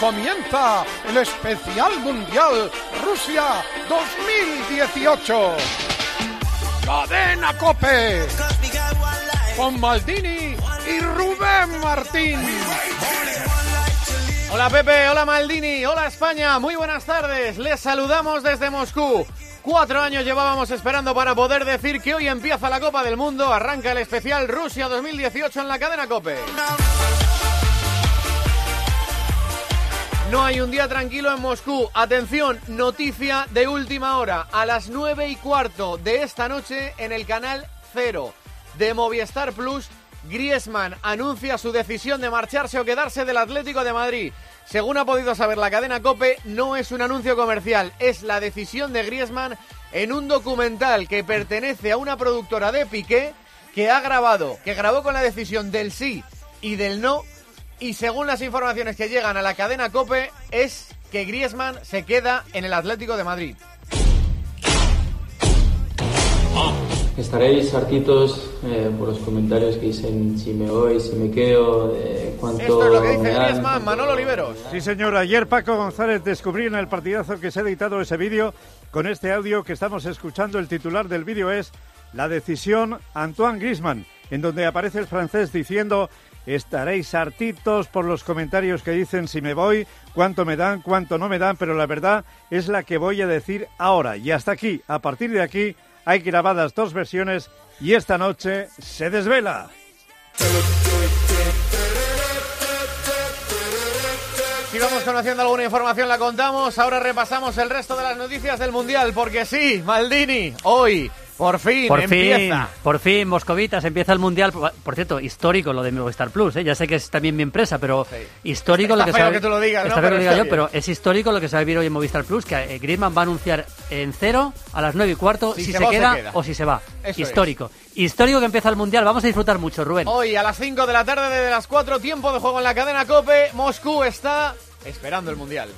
comienza el especial mundial Rusia 2018. Cadena Cope con Maldini y Rubén Martín. Hola Pepe, hola Maldini, hola España, muy buenas tardes. Les saludamos desde Moscú. Cuatro años llevábamos esperando para poder decir que hoy empieza la Copa del Mundo, arranca el especial Rusia 2018 en la cadena Cope. No hay un día tranquilo en Moscú. Atención, noticia de última hora. A las nueve y cuarto de esta noche en el canal Cero de Movistar Plus, Griezmann anuncia su decisión de marcharse o quedarse del Atlético de Madrid. Según ha podido saber la cadena Cope, no es un anuncio comercial, es la decisión de Griezmann en un documental que pertenece a una productora de Piqué que ha grabado, que grabó con la decisión del sí y del no y según las informaciones que llegan a la cadena Cope es que Griezmann se queda en el Atlético de Madrid. Estaréis hartitos eh, por los comentarios que dicen si me voy, si me quedo, de cuánto Esto es lo que dice me dan. Griezmann, Manolo Oliveros. Sí, señor. Ayer Paco González descubrió en el partidazo que se ha editado ese vídeo con este audio que estamos escuchando. El titular del vídeo es La decisión Antoine Griezmann, en donde aparece el francés diciendo estaréis hartitos por los comentarios que dicen si me voy, cuánto me dan, cuánto no me dan, pero la verdad es la que voy a decir ahora. Y hasta aquí, a partir de aquí, hay grabadas dos versiones y esta noche se desvela. Si vamos conociendo alguna información la contamos, ahora repasamos el resto de las noticias del Mundial, porque sí, Maldini, hoy, por fin, Por fin, empieza. por fin, Moscovitas, empieza el Mundial. Por, cierto, histórico lo de Movistar Plus, ¿eh? ya sé que es también mi empresa, pero histórico Está lo que se va- que tú lo digas, está ¿no? feo que Pero lo diga está yo, bien. pero es histórico lo que se va a vivir hoy en Movistar Plus, que eh, Griezmann va a anunciar en cero a las nueve y cuarto Si si, se queda, o si se va. Eso histórico. Histórico que empieza el Mundial, vamos a disfrutar mucho, Rubén. Hoy a las 5 de la tarde, desde las 4, tiempo de juego en la cadena Cope, Moscú está esperando el Mundial.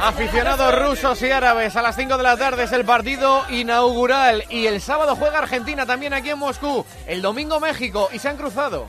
Aficionados rusos y árabes, a las 5 de la tarde es el partido inaugural y el sábado juega Argentina también aquí en Moscú, el domingo México y se han cruzado.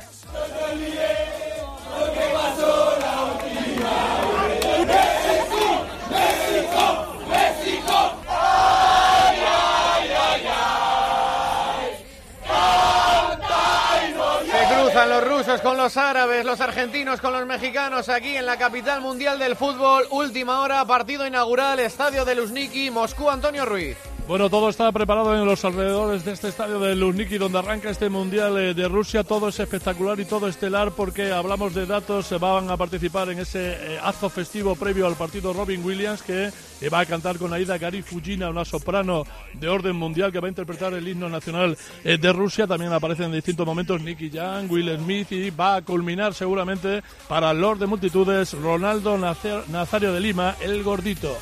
Cruzan los rusos con los árabes, los argentinos con los mexicanos aquí en la capital mundial del fútbol. Última hora, partido inaugural, estadio de Luzhniki, Moscú, Antonio Ruiz. Bueno, todo está preparado en los alrededores de este estadio de Luzhniki donde arranca este Mundial eh, de Rusia. Todo es espectacular y todo estelar porque hablamos de datos. Se van a participar en ese eh, acto festivo previo al partido Robin Williams que eh, va a cantar con Aida Gari Fujina, una soprano de orden mundial que va a interpretar el himno nacional eh, de Rusia. También aparecen en distintos momentos Nicky Young, Will Smith y va a culminar seguramente para Lord de Multitudes Ronaldo Nazario de Lima, el gordito.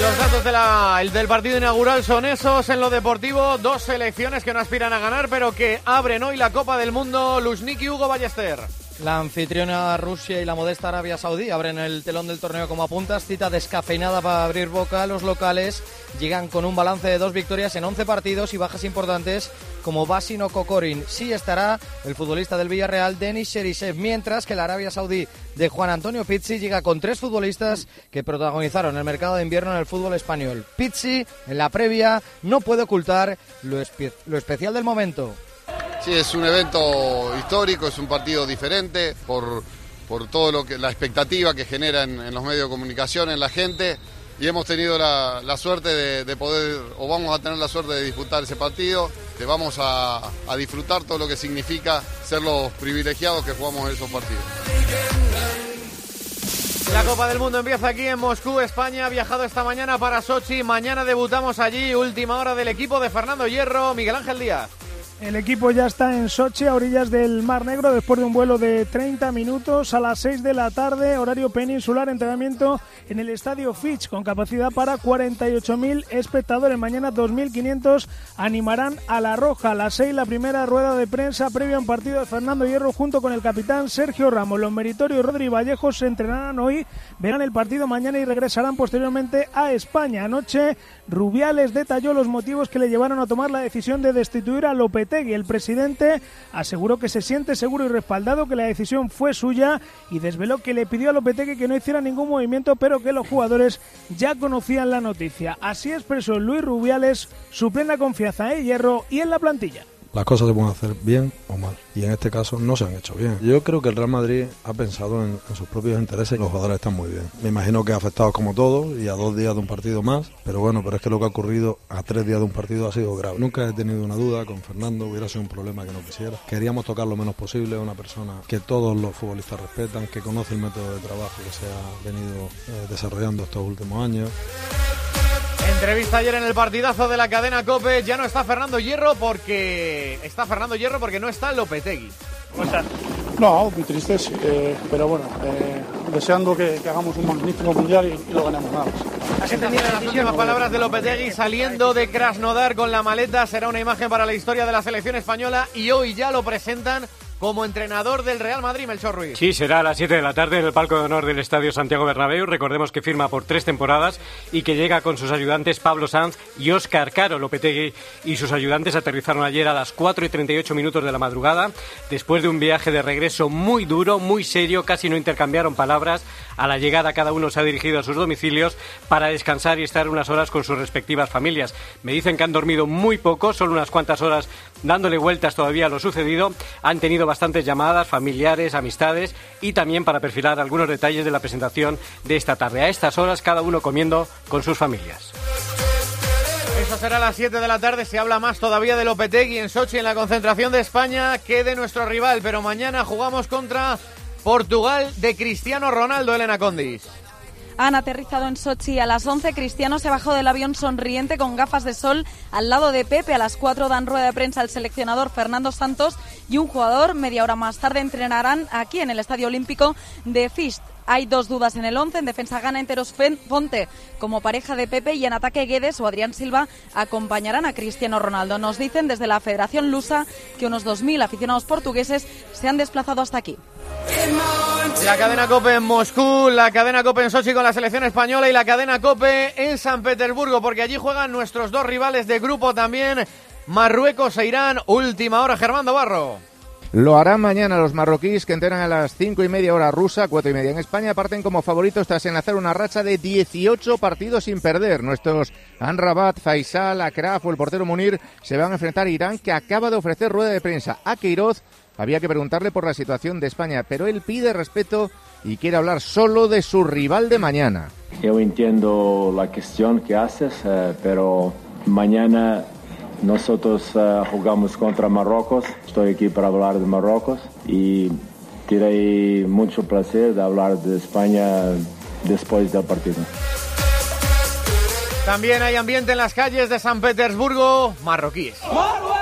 Los datos del partido inaugural son esos. En lo deportivo, dos selecciones que no aspiran a ganar, pero que abren hoy la Copa del Mundo. Luzhniki, Hugo Ballester. La anfitriona Rusia y la modesta Arabia Saudí abren el telón del torneo como apuntas. Cita descafeinada para abrir boca. Los locales llegan con un balance de dos victorias en 11 partidos y bajas importantes como Basin o Kokorin. Sí estará el futbolista del Villarreal, Denis Sherisev, mientras que la Arabia Saudí de Juan Antonio Pizzi llega con tres futbolistas que protagonizaron el mercado de invierno en el fútbol español. Pizzi, en la previa, no puede ocultar lo, lo especial del momento. Sí, es un evento histórico, es un partido diferente por, por todo lo que la expectativa que genera en, los medios de comunicación, en la gente. Y hemos tenido la, la suerte de, de poder, o vamos a tener la suerte de disfrutar ese partido. Que vamos a, a disfrutar todo lo que significa ser los privilegiados que jugamos en esos partidos. La Copa del Mundo empieza aquí en Moscú, España. Ha viajado esta mañana para Sochi. Mañana debutamos allí. Última hora del equipo de Fernando Hierro, Miguel Ángel Díaz. El equipo ya está en Sochi, a orillas del Mar Negro, después de un vuelo de 30 minutos a las 6 de la tarde, horario peninsular, entrenamiento en el estadio Fitch, con capacidad para 48.000 espectadores. Mañana 2.500 animarán a La Roja. A las 6 la primera rueda de prensa previa a un partido de Fernando Hierro junto con el capitán Sergio Ramos. Los meritorios Rodri Vallejo se entrenarán hoy, verán el partido mañana y regresarán posteriormente a España. Anoche Rubiales detalló los motivos que le llevaron a tomar la decisión de destituir a Lopetegui. El presidente aseguró que se siente seguro y respaldado que la decisión fue suya y desveló que le pidió a Lopetegui que no hiciera ningún movimiento, pero que los jugadores ya conocían la noticia. Así expresó Luis Rubiales su plena confianza en Hierro y en la plantilla las cosas se pueden hacer bien o mal. Y en este caso no se han hecho bien. Yo creo que el Real Madrid ha pensado en, sus propios intereses y los jugadores están muy bien. Me imagino que ha afectado como todos y a dos días de un partido más. Pero bueno, pero es que lo que ha ocurrido a tres días de un partido ha sido grave. Nunca he tenido una duda con Fernando, hubiera sido un problema que no quisiera. Queríamos tocar lo menos posible, una persona que todos los futbolistas respetan, que conoce el método de trabajo que se ha venido eh, desarrollando estos últimos años. Entrevista ayer en el partidazo de la cadena Cope. Ya no está Fernando Hierro porque. Está Fernando Hierro porque no está Lopetegui. ¿Cómo estás? No, muy triste, eh, pero bueno, eh, deseando que, hagamos un magnífico mundial y, lo ganemos nada más. Así las últimas palabras de Lopetegui saliendo de Krasnodar con la maleta. Será una imagen para la historia de la selección española y hoy ya lo presentan como entrenador del Real Madrid, Melchor Ruiz. Sí, será a las 7 de la tarde en el palco de honor del Estadio Santiago Bernabéu. Recordemos que firma por tres temporadas y que llega con sus ayudantes Pablo Sanz y Óscar Caro Lopetegui y sus ayudantes aterrizaron ayer a las 4 y 38 minutos de la madrugada después de un viaje de regreso muy duro, muy serio, casi no intercambiaron palabras. A la llegada cada uno se ha dirigido a sus domicilios para descansar y estar unas horas con sus respectivas familias. Me dicen que han dormido muy poco, solo unas cuantas horas dándole vueltas todavía a lo sucedido. Han tenido bastantes llamadas, familiares, amistades y también para perfilar algunos detalles de la presentación de esta tarde. A estas horas cada uno comiendo con sus familias. Eso será a las 7 de la tarde. Se habla más todavía de Lopetegui en Sochi en la concentración de España que de nuestro rival. Pero mañana jugamos contra Portugal de Cristiano Ronaldo, Elena Condis han aterrizado en Sochi a las 11. Cristiano se bajó del avión sonriente con gafas de sol al lado de Pepe. A las 4 dan rueda de prensa el seleccionador Fernando Santos y un jugador media hora más tarde entrenarán aquí en el Estadio Olímpico de Fist. Hay dos dudas en el 11. En defensa gana Enteros Fonte como pareja de Pepe y en ataque Guedes o Adrián Silva acompañarán a Cristiano Ronaldo. Nos dicen desde la Federación Lusa que unos 2.000 aficionados portugueses se han desplazado hasta aquí. La cadena Cope en Moscú, la cadena Cope en Sochi con la selección española y la cadena Cope en San Petersburgo, porque allí juegan nuestros dos rivales de grupo también, Marruecos e Irán. Última hora, Germán Barro. Lo harán mañana los marroquíes que entrenan a las cinco y media hora rusa, cuatro y media en España. Parten como favoritos tras enlazar una racha de 18 partidos sin perder. Nuestros Anrabat, Faisal, Akraf el portero Munir se van a enfrentar a Irán que acaba de ofrecer rueda de prensa a Queiroz había que preguntarle por la situación de España, pero él pide respeto y quiere hablar solo de su rival de mañana. Yo entiendo la cuestión que haces, eh, pero mañana nosotros eh, jugamos contra Marruecos. Estoy aquí para hablar de Marruecos y tiene mucho placer de hablar de España después del partido. También hay ambiente en las calles de San Petersburgo, marroquíes. ¡Marruecos!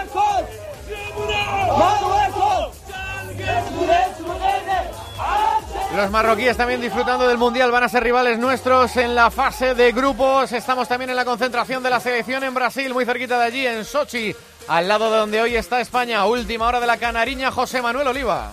Los marroquíes también disfrutando del Mundial van a ser rivales nuestros en la fase de grupos. Estamos también en la concentración de la selección en Brasil, muy cerquita de allí, en Sochi, al lado de donde hoy está España. Última hora de la canariña, José Manuel Oliva.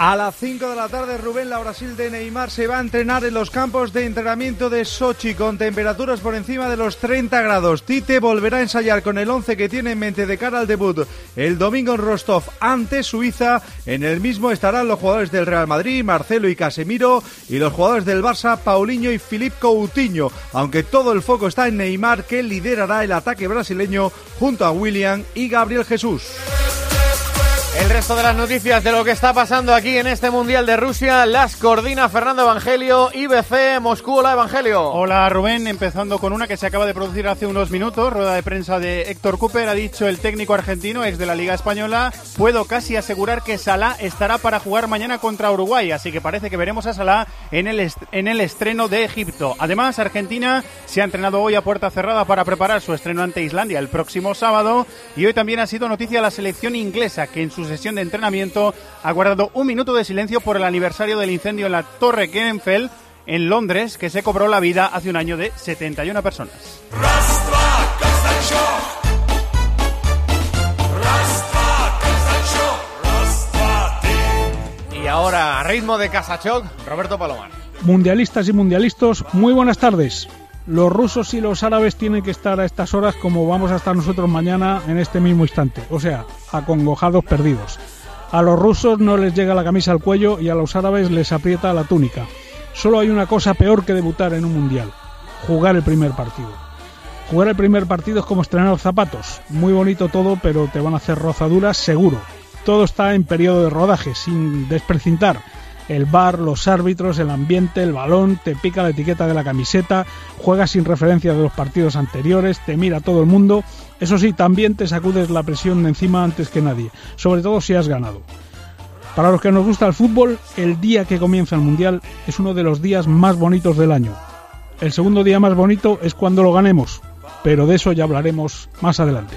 A las 5 de la tarde, Rubén, la Brasil de Neymar se va a entrenar en los campos de entrenamiento de Sochi con temperaturas por encima de los 30 grados. Tite volverá a ensayar con el 11 que tiene en mente de cara al debut el domingo en Rostov ante Suiza. En el mismo estarán los jugadores del Real Madrid, Marcelo y Casemiro, y los jugadores del Barça, Paulinho y Filipe Coutinho. Aunque todo el foco está en Neymar, que liderará el ataque brasileño junto a William y Gabriel Jesús. El resto de las noticias de lo que está pasando aquí en este Mundial de Rusia las coordina Fernando Evangelio, IBC Moscú. Hola Evangelio. Hola Rubén, empezando con una que se acaba de producir hace unos minutos, rueda de prensa de Héctor Cooper, ha dicho el técnico argentino, ex de la Liga Española, puedo casi asegurar que Salah estará para jugar mañana contra Uruguay, así que parece que veremos a Salah en el, en el estreno de Egipto. Además, Argentina se ha entrenado hoy a puerta cerrada para preparar su estreno ante Islandia el próximo sábado y hoy también ha sido noticia la selección inglesa que en sus sesión de entrenamiento ha guardado un minuto de silencio por el aniversario del incendio en la Torre Grenfell en Londres, que se cobró la vida hace un año de 71 personas. Y ahora, a ritmo de Casachoc, Roberto Palomar. Mundialistas y mundialistas, muy buenas tardes. Los rusos y los árabes tienen que estar a estas horas como vamos a estar nosotros mañana en este mismo instante, o sea, acongojados perdidos. A los rusos no les llega la camisa al cuello y a los árabes les aprieta la túnica. Solo hay una cosa peor que debutar en un mundial, jugar el primer partido. Jugar el primer partido es como estrenar zapatos, muy bonito todo, pero te van a hacer rozaduras seguro. Todo está en periodo de rodaje, sin desprecintar el bar, los árbitros, el ambiente, el balón, te pica la etiqueta de la camiseta, juegas sin referencia de los partidos anteriores, te mira todo el mundo. Eso sí, también te sacudes la presión de encima antes que nadie, sobre todo si has ganado. Para los que nos gusta el fútbol, el día que comienza el Mundial es uno de los días más bonitos del año. El segundo día más bonito es cuando lo ganemos, pero de eso ya hablaremos más adelante.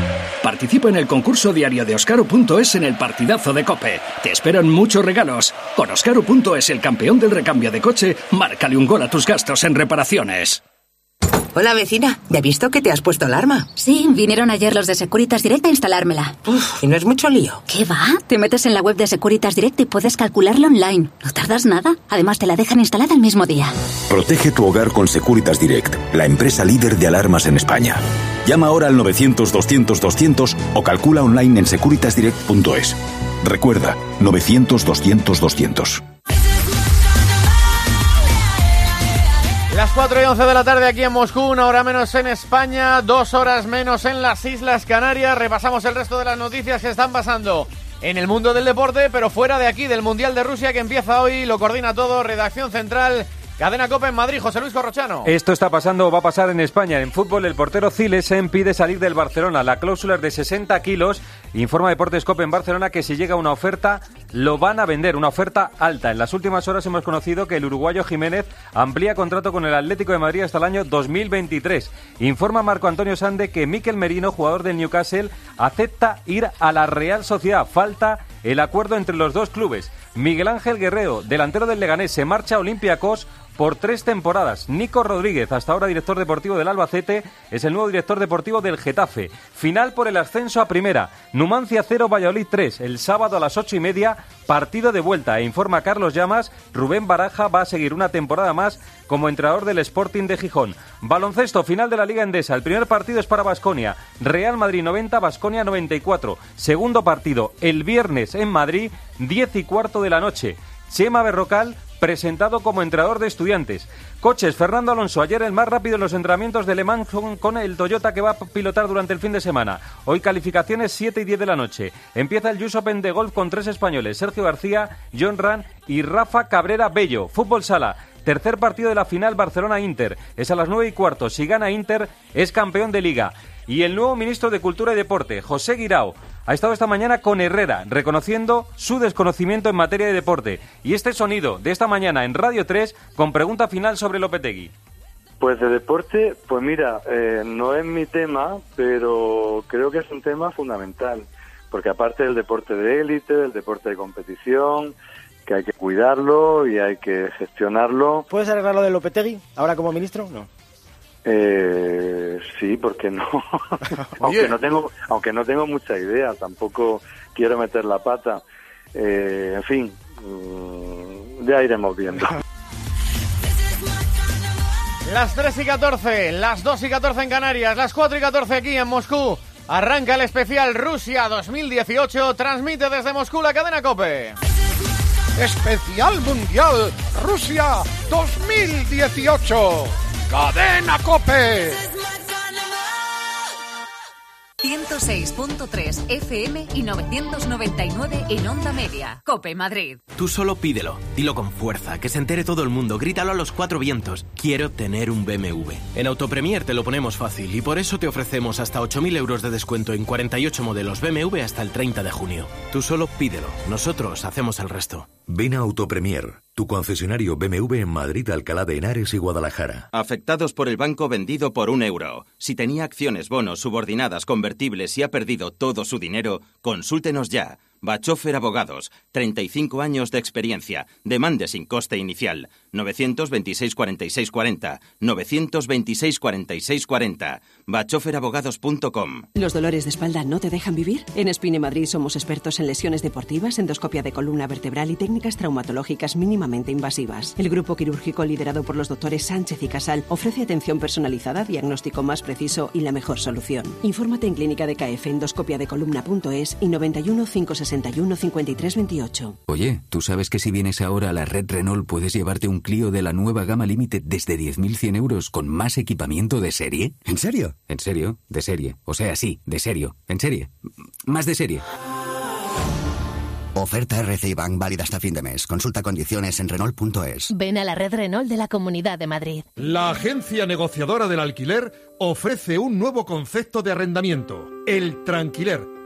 Participa en el concurso diario de Oscaro.es en el partidazo de Cope. Te esperan muchos regalos. Con Oscaro.es, el campeón del recambio de coche, márcale un gol a tus gastos en reparaciones. Hola vecina, ¿ya he visto que te has puesto alarma? Sí, vinieron ayer los de Securitas Direct a instalármela. ¿Y no es mucho lío? ¿Qué va? Te metes en la web de Securitas Direct y puedes calcularlo online. No tardas nada. Además, te la dejan instalada el mismo día. Protege tu hogar con Securitas Direct, la empresa líder de alarmas en España. Llama ahora al 900-200-200 o calcula online en securitasdirect.es. Recuerda, 900-200-200. Las 4 y 11 de la tarde aquí en Moscú, una hora menos en España, dos horas menos en las Islas Canarias. Repasamos el resto de las noticias que están pasando en el mundo del deporte, pero fuera de aquí, del Mundial de Rusia que empieza hoy, lo coordina todo, redacción central Cadena Copa en Madrid, José Luis Corrochano. Esto está pasando o va a pasar en España. En fútbol, el portero Cilesen pide salir del Barcelona. La cláusula es de 60 kilos. Informa Deportes Copa en Barcelona que si llega una oferta, lo van a vender. Una oferta alta. En las últimas horas hemos conocido que el uruguayo Jiménez amplía contrato con el Atlético de Madrid hasta el año 2023. Informa Marco Antonio Sande que Miquel Merino, jugador del Newcastle, acepta ir a la Real Sociedad. Falta el acuerdo entre los dos clubes. Miguel Ángel Guerrero, delantero del Leganés, se marcha a Olympiacos por tres temporadas. Nico Rodríguez, hasta ahora director deportivo del Albacete, es el nuevo director deportivo del Getafe. Final por el ascenso a primera. Numancia 0, Valladolid 3. El sábado a las ocho y media, partido de vuelta. E informa Carlos Llamas, Rubén Baraja va a seguir una temporada más como entrenador del Sporting de Gijón. Baloncesto, final de la Liga Endesa. El primer partido es para Basconia. Real Madrid 90, Basconia 94. Segundo partido, el viernes en Madrid, 10 y cuarto de la noche. Chema Berrocal presentado como entrenador de estudiantes. Coches, Fernando Alonso, ayer el más rápido en los entrenamientos de Le Mans con, el Toyota que va a pilotar durante el fin de semana. Hoy calificaciones 7 y 10 de la noche. Empieza el US Open de golf con tres españoles, Sergio García, John Ran y Rafa Cabrera Bello. Fútbol Sala. Tercer partido de la final Barcelona-Inter. Es a las 9 y cuarto. Si gana Inter, es campeón de liga. Y el nuevo ministro de Cultura y Deporte, José Guirao, ha estado esta mañana con Herrera, reconociendo su desconocimiento en materia de deporte. Y este sonido de esta mañana en Radio 3 con pregunta final sobre Lopetegui. Pues de deporte, pues mira, eh, no es mi tema, pero creo que es un tema fundamental, porque aparte del deporte de élite, del deporte de competición, que hay que cuidarlo y hay que gestionarlo. ¿Puedes arreglar lo de Lopetegui ahora como ministro? No. Eh, sí, porque no. aunque no tengo, aunque no tengo mucha idea, tampoco quiero meter la pata. Eh, en fin, mm, ya iremos viendo. Las 3 y 14, las 2 y 14 en Canarias, las 4 y 14 aquí en Moscú. Arranca el especial Rusia 2018, transmite desde Moscú la cadena Cope. Especial Mundial Rusia 2018. Cadena Cope. 106.3 FM y 999 en onda media. Cope Madrid. Tú solo pídelo, dilo con fuerza, que se entere todo el mundo, grítalo a los cuatro vientos. Quiero tener un BMW. En Autopremier te lo ponemos fácil y por eso te ofrecemos hasta 8.000 euros de descuento en 48 modelos BMW hasta el 30 de junio. Tú solo pídelo, nosotros hacemos el resto. Ven a Autopremier, tu concesionario BMW en Madrid, Alcalá de Henares y Guadalajara. Afectados por el banco vendido por un euro. Si tenía acciones, bonos, subordinadas, convertibles y ha perdido todo su dinero, consúltenos ya. Bachofer Abogados, 35 años de experiencia. Demande sin coste inicial. 926 46 40. 926 46 40. Bachoferabogados.com. ¿Los dolores de espalda no te dejan vivir? En Spine Madrid somos expertos en lesiones deportivas, endoscopia de columna vertebral y técnicas traumatológicas mínimamente invasivas. El grupo quirúrgico liderado por los doctores Sánchez y Casal ofrece atención personalizada, diagnóstico más preciso y la mejor solución. Infórmate en clínica de KF endoscopia de columna.es y 91 561 53 28. Oye, ¿tú sabes que si vienes ahora a la red Renault puedes llevarte un Clio de la nueva gama Limited desde 10.100 euros con más equipamiento de serie? ¿En serio? En serio, de serie. O sea, sí, de serio. En serie. Más de serie. Oferta RCI Bank válida hasta fin de mes. Consulta condiciones en Renault.es. Ven a la red Renault de la Comunidad de Madrid. La agencia negociadora del alquiler ofrece un nuevo concepto de arrendamiento, el tranquiler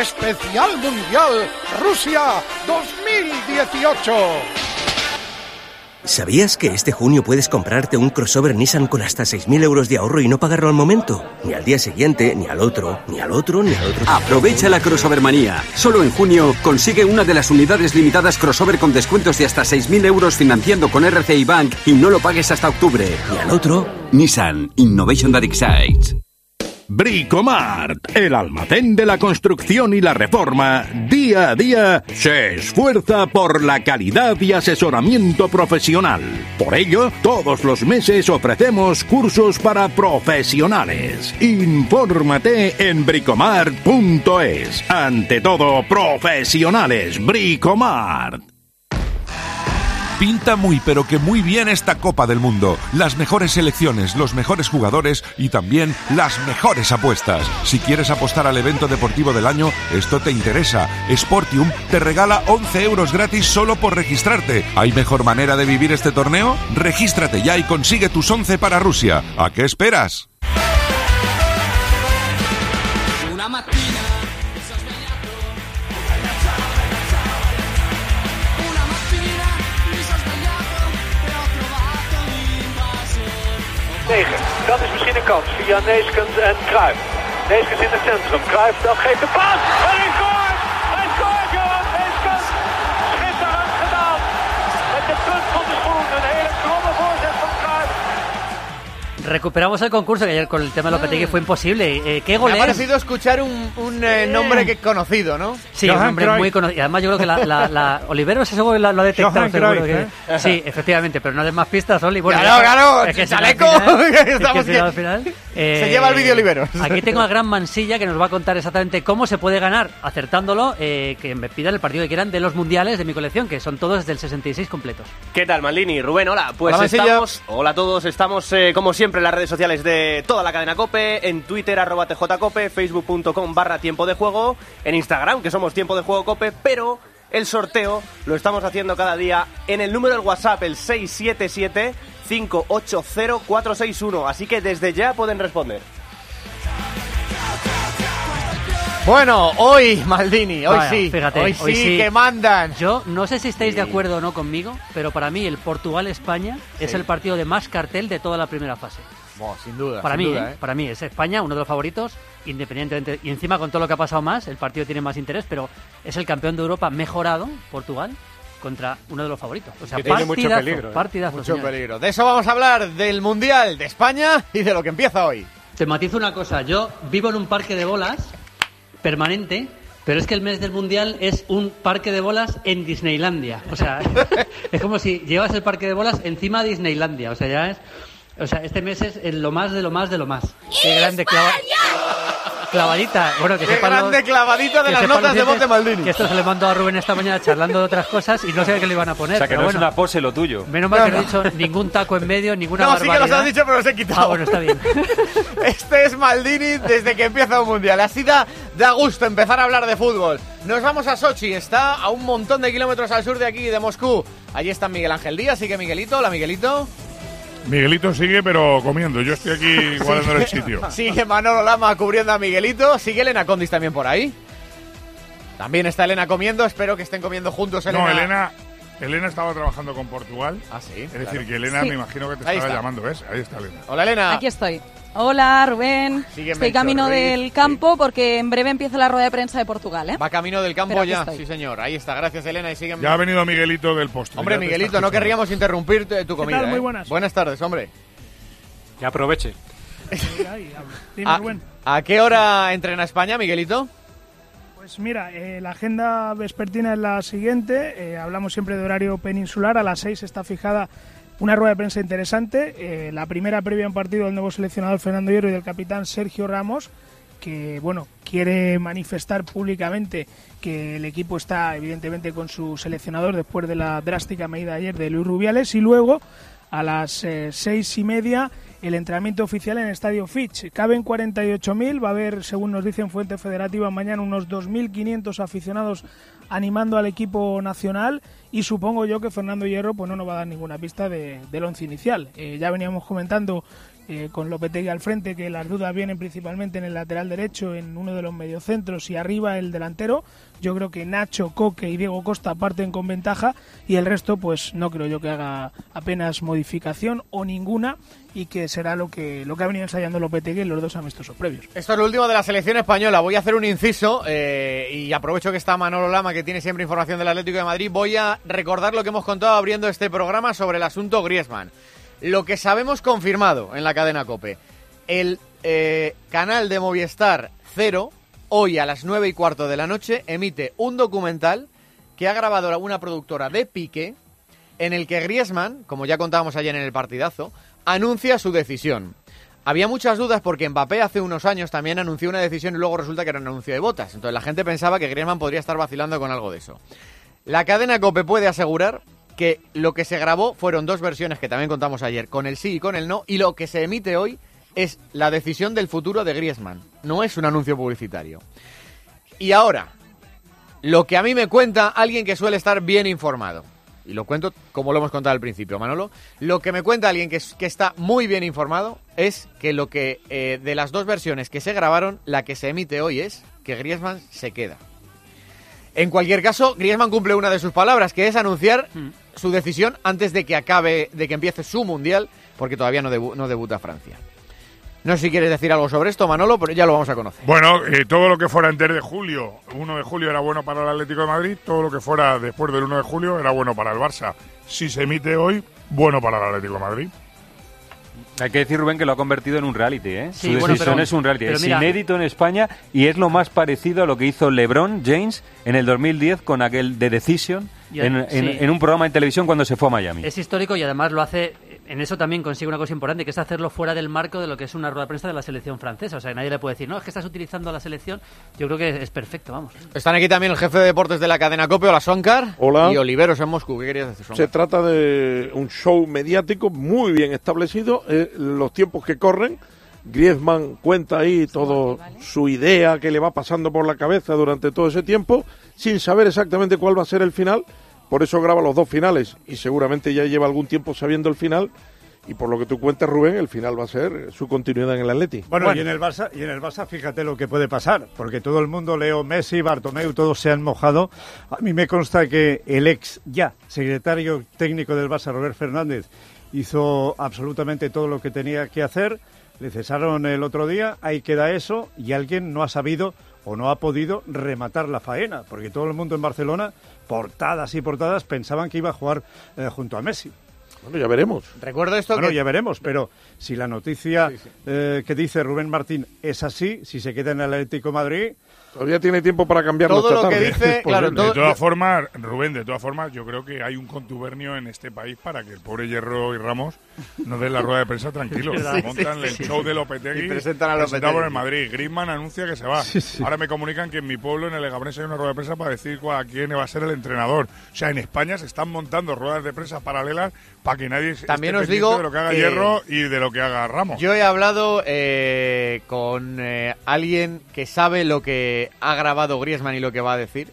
Especial Mundial Rusia 2018. ¿Sabías que este junio puedes comprarte un crossover Nissan con hasta 6.000 euros de ahorro y no pagarlo al momento? Ni al día siguiente, ni al otro, ni al otro, ni al otro. Aprovecha la crossover manía. Solo en junio consigue una de las unidades limitadas crossover con descuentos de hasta 6.000 euros financiando con RCI Bank y no lo pagues hasta octubre. Ni al otro. Nissan Innovation That Excites. Bricomart, el almacén de la construcción y la reforma, día a día se esfuerza por la calidad y asesoramiento profesional. Por ello, todos los meses ofrecemos cursos para profesionales. Infórmate en bricomart.es. Ante todo, profesionales, Bricomart. Pinta muy pero que muy bien esta Copa del Mundo. Las mejores selecciones, los mejores jugadores y también las mejores apuestas. Si quieres apostar al evento deportivo del año, esto te interesa. Sportium te regala 11 euros gratis solo por registrarte. ¿Hay mejor manera de vivir este torneo? Regístrate ya y consigue tus 11 para Rusia. ¿A qué esperas? 9. Dat is misschien een kans via Neeskens en Kruijf. Neeskens in het centrum. Kruijf dat geeft de paas. En hij scoort! Hij scoort, Johan Neeskens! Schitterend gedaan. Met de punt van de Recuperamos el concurso que ayer con el tema de Lopetegui fue imposible. Eh, ¿Qué Me gol ha es? parecido escuchar un, un, eh, nombre que conocido, ¿no? Sí, un hombre muy conocido. Y además yo creo que la, la, la Olivero ese seguro que la- lo ha detectado. Johan seguro Cruyff, que- ¿eh? Sí, efectivamente, pero no des más pistas, Oli. Bueno, Claro, claro, es que chaleco, final- es que estamos si que- al final, Se lleva el vídeo Oliveros. Aquí tengo al gran Mansilla que nos va a contar exactamente cómo se puede ganar, acertándolo, eh, que me pidan el partido que quieran de los mundiales de mi colección, que son todos del 66 completos. ¿Qué tal, Malini? Rubén, hola. Pues Hola, Mansilla. estamos. Hola a todos. Estamos, eh, como siempre, en las redes sociales de toda la cadena Cope. En Twitter, arroba TJCope. Facebook.com barra tiempo de juego. En Instagram, que somos tiempo de juego Cope. Pero el sorteo lo estamos haciendo cada día en el número del WhatsApp, el 677 6080461. Así que desde ya pueden responder. Bueno, hoy, Maldini, hoy Vaya, sí. fíjate, hoy, hoy sí, sí. que mandan. Yo no sé si estáis de acuerdo o no conmigo, pero para mí el Portugal-España es Sí. el partido de más cartel de toda la primera fase. Sin duda. Para sin mí, duda, ¿eh? para mí es España uno de los favoritos, independientemente. Y encima con todo lo que ha pasado más, el partido tiene más interés, pero es el campeón de Europa mejorado, Portugal, contra uno de los favoritos. O sea, Que tiene mucho peligro, ¿eh? partidazo, Mucho señores. peligro. De eso vamos a hablar, del Mundial de España y de lo que empieza hoy. Te matizo una cosa, yo vivo en un parque de bolas permanente, pero es que el mes del mundial es un parque de bolas en Disneylandia. O sea, es como si llevas el parque de bolas encima de Disneylandia. O sea, ya es. O sea, este mes es el lo más de lo más de lo más. Qué grande clava- clavadita. Bueno, que Qué sepan los- grande clavadita de que las notas los de voz de Maldini. Que esto se le mandó a Rubén esta mañana charlando de otras cosas y no sé qué le iban a poner. O sea, que pero no es bueno. una pose lo tuyo. Menos mal No, que no he dicho ningún taco en medio, ninguna No, sí que los barbaridad. has dicho, pero los he quitado. Ah, bueno, está bien. Este es Maldini desde que empieza un mundial. Así da, da gusto empezar a hablar de fútbol. Nos vamos a Sochi, está a un montón de kilómetros al sur de aquí, de Moscú. Allí está Miguel Ángel Díaz, sigue Miguelito. Hola, Miguelito. Miguelito sigue, pero comiendo. Yo estoy aquí guardando el sitio. Sigue Manolo Lama cubriendo a Miguelito. Sigue Elena Condis también por ahí. También está Elena comiendo. Espero que estén comiendo juntos, Elena. No, Elena, Elena estaba trabajando con Portugal. Ah, sí. Es decir, que Elena Sí. me imagino que te Ahí estaba está. llamando, ¿ves? Ahí está Elena. Hola, Elena. Aquí estoy. Hola, Rubén. Sigue estoy Melchor camino Ruiz, del campo porque en breve empieza la rueda de prensa de Portugal, ¿eh? Va camino del campo ya. estoy. Sí, señor. Ahí está. Gracias, Elena. Y sigue Ya ha venido Miguelito del postre. Hombre, Miguelito, no querríamos interrumpir tu, tu comida. tal? Muy ¿eh? buenas. Buenas tardes, hombre. Que aproveche. ¿A, Rubén. a qué hora entrena España, Miguelito? Pues mira, eh, la agenda vespertina es la siguiente. eh, hablamos siempre de horario peninsular. A las 6 está fijada una rueda de prensa interesante. eh, la primera previa en partido del nuevo seleccionador Fernando Hierro y del capitán Sergio Ramos, que bueno quiere manifestar públicamente que el equipo está evidentemente con su seleccionador después de la drástica medida ayer de Luis Rubiales. Y luego a las eh, seis y media el entrenamiento oficial en el Estadio Fitch. Caben 48.000, va a haber, según nos dicen Fuente Federativa, mañana unos 2.500 aficionados animando al equipo nacional y supongo yo que Fernando Hierro pues no nos va a dar ninguna pista de, del once inicial. Eh, ya veníamos comentando eh, con Lopetegui al frente que las dudas vienen principalmente en el lateral derecho, en uno de los mediocentros y arriba el delantero. Yo creo que Nacho, Coque y Diego Costa parten con ventaja y el resto pues no creo yo que haga apenas modificación o ninguna y que será lo que lo que ha venido ensayando Lopetegui en los dos amistosos previos. Esto es lo último de la selección española. Voy a hacer un inciso eh, y aprovecho que está Manolo Lama, que tiene siempre información del Atlético de Madrid. Voy a recordar lo que hemos contado abriendo este programa sobre el asunto Griezmann. Lo que sabemos confirmado en la cadena COPE. El eh, canal de Movistar Cero, hoy a las 9 y cuarto de la noche, emite un documental que ha grabado una productora de Pique, en el que Griezmann, como ya contábamos ayer en el partidazo, anuncia su decisión. Había muchas dudas porque Mbappé hace unos años también anunció una decisión y luego resulta que era un anuncio de botas. Entonces la gente pensaba que Griezmann podría estar vacilando con algo de eso. La cadena COPE puede asegurar que lo que se grabó fueron dos versiones que también contamos ayer, con el sí y con el no, y lo que se emite hoy es la decisión del futuro de Griezmann. No es un anuncio publicitario. Y ahora, lo que a mí me cuenta alguien que suele estar bien informado. Y lo cuento como lo hemos contado al principio, Manolo. Lo que me cuenta alguien que, que está muy bien informado es que lo que eh, de las dos versiones que se grabaron, la que se emite hoy es que Griezmann se queda. En cualquier caso, Griezmann cumple una de sus palabras, que es anunciar su decisión antes de que acabe, de que empiece su mundial, porque todavía no, debu- no debuta Francia. No sé si quieres decir algo sobre esto, Manolo, pero ya lo vamos a conocer. Bueno, eh, todo lo que fuera antes de julio, 1 de julio era bueno para el Atlético de Madrid, todo lo que fuera después del 1 de julio era bueno para el Barça. Si se emite hoy, bueno para el Atlético de Madrid. Hay que decir, Rubén, que lo ha convertido en un reality, ¿eh? Sí, Su bueno, decisión pero- es un reality. Es mira- inédito en España y es lo más parecido a lo que hizo LeBron James en el 2010 con aquel The Decision en un programa de televisión cuando se fue a Miami. Es histórico y además lo hace, en eso también consigue una cosa importante, que es hacerlo fuera del marco de lo que es una rueda de prensa de la selección francesa. O sea, nadie le puede decir, no, es que estás utilizando a la selección. Yo creo que es perfecto, vamos. Están aquí también el jefe de deportes de la cadena COPE, hola Sonkar. Hola. Y Oliveros en Moscú. ¿Qué querías decir, Se trata de un show mediático muy bien establecido, eh, los tiempos que corren. Griezmann cuenta ahí todo su idea que le va pasando por la cabeza durante todo ese tiempo, sin saber exactamente cuál va a ser el final. Por eso graba los dos finales y seguramente ya lleva algún tiempo sabiendo el final. y por lo que tú cuentas, Rubén, el final va a ser su continuidad en el Atleti. Bueno, Y, en el Barça, y en el Barça fíjate lo que puede pasar, porque todo el mundo, Leo Messi, Bartomeu, todos se han mojado. A mí me consta que el ex ya secretario técnico del Barça, Robert Fernández, hizo absolutamente todo lo que tenía que hacer. Le cesaron el otro día, ahí queda eso, y alguien no ha sabido o no ha podido rematar la faena, porque todo el mundo en Barcelona, portadas y portadas, pensaban que iba a jugar eh, junto a Messi. Bueno, ya veremos. Recuerdo esto Bueno, que- ya veremos, pero si la noticia eh, que dice Rubén Martín es así, si se queda en el Atlético de Madrid... Todavía tiene tiempo para cambiarlo Todo esta lo que dice, claro, posible. todo- De todas formas, Rubén, de todas formas, yo creo que hay un contubernio en este país para que el pobre Hierro y Ramos no den la rueda de prensa tranquilos. Verdad. Montan Sí, el sí. show de Lopetegui Y presentan a presentado por Lopetegui. el Madrid. Griezmann anuncia que se va. Ahora me comunican que en mi pueblo, en el Leganés, hay una rueda de prensa para decir cuál- quién va a ser el entrenador. O sea, en España se están montando ruedas de prensa paralelas para que nadie También esté os digo de lo que haga Hierro y de lo que haga Ramos. Yo he hablado eh, con eh, alguien que sabe lo que ha grabado Griezmann y lo que va a decir.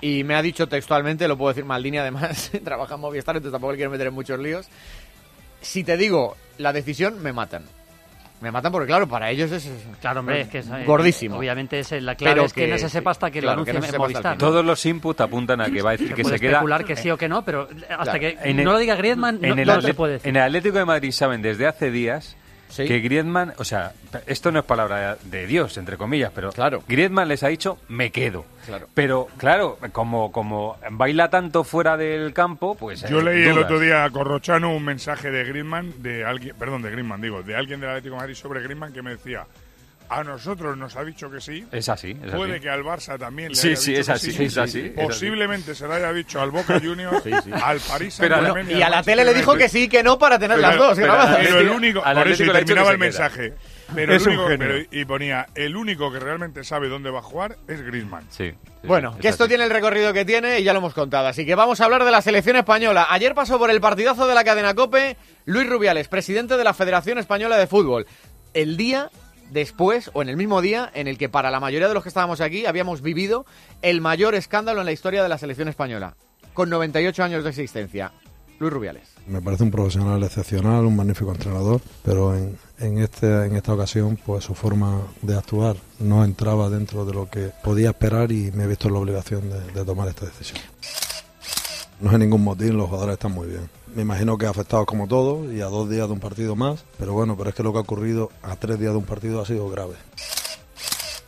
Y me ha dicho textualmente, lo puedo decir Maldini además, trabaja en Movistar, entonces tampoco le quiero meter en muchos líos. Si te digo la decisión, me matan. Me matan porque, claro, para ellos es Claro, hombre, es que es, eh, gordísimo. Obviamente es, la clave Pero es que, no se sepa hasta que claro, lo que anuncien no el Movistar. Todos los inputs apuntan a que va a decir Se que puede se queda. especular que sí o que no, pero hasta Claro, que en el- no lo diga Griezmann, no, en el, no se puede decir. en el Atlético de Madrid saben desde hace días que Griezmann, o sea, esto no es palabra de Dios, entre comillas, pero claro. Griezmann les ha dicho, me quedo. Claro. Pero, claro, como, como baila tanto fuera del campo, pues... Yo eh, leí el otro día a Corrochano un mensaje de Griezmann, de alguien, perdón, de Griezmann, digo, de alguien del Atlético de Madrid sobre Griezmann que me decía, a nosotros nos ha dicho que sí. Es así, es Puede así. que al Barça también le Sí, haya sí, dicho es que así, sí. es así, es así. Posiblemente se lo haya dicho al Boca Juniors, Sí, sí. al París la- Saint-Germain Y a la tele le dijo que sí, que no para tener las dos pero- grabadas. Pero el único, Al por eso y terminaba que el mensaje. Pero Es el un único, genio. pero- y ponía, el único que realmente sabe dónde va a jugar es Griezmann. Sí. Bueno, que esto tiene el recorrido que tiene y ya lo hemos contado. Así que vamos a hablar de la selección española. Ayer pasó por el partidazo de la cadena Cope Luis Rubiales, presidente de la Federación Española de Fútbol. El día después, o en el mismo día, en el que para la mayoría de los que estábamos aquí habíamos vivido el mayor escándalo en la historia de la selección española, con 98 años de existencia. Luis Rubiales. Me parece un profesional excepcional, un magnífico entrenador, pero en, en, este, en esta ocasión pues su forma de actuar no entraba dentro de lo que podía esperar y me he visto en la obligación de, de tomar esta decisión. No hay ningún motín, los jugadores están muy bien. Me imagino que afectados como todos y a dos días de un partido más, pero bueno, pero es que lo que ha ocurrido a tres días de un partido ha sido grave.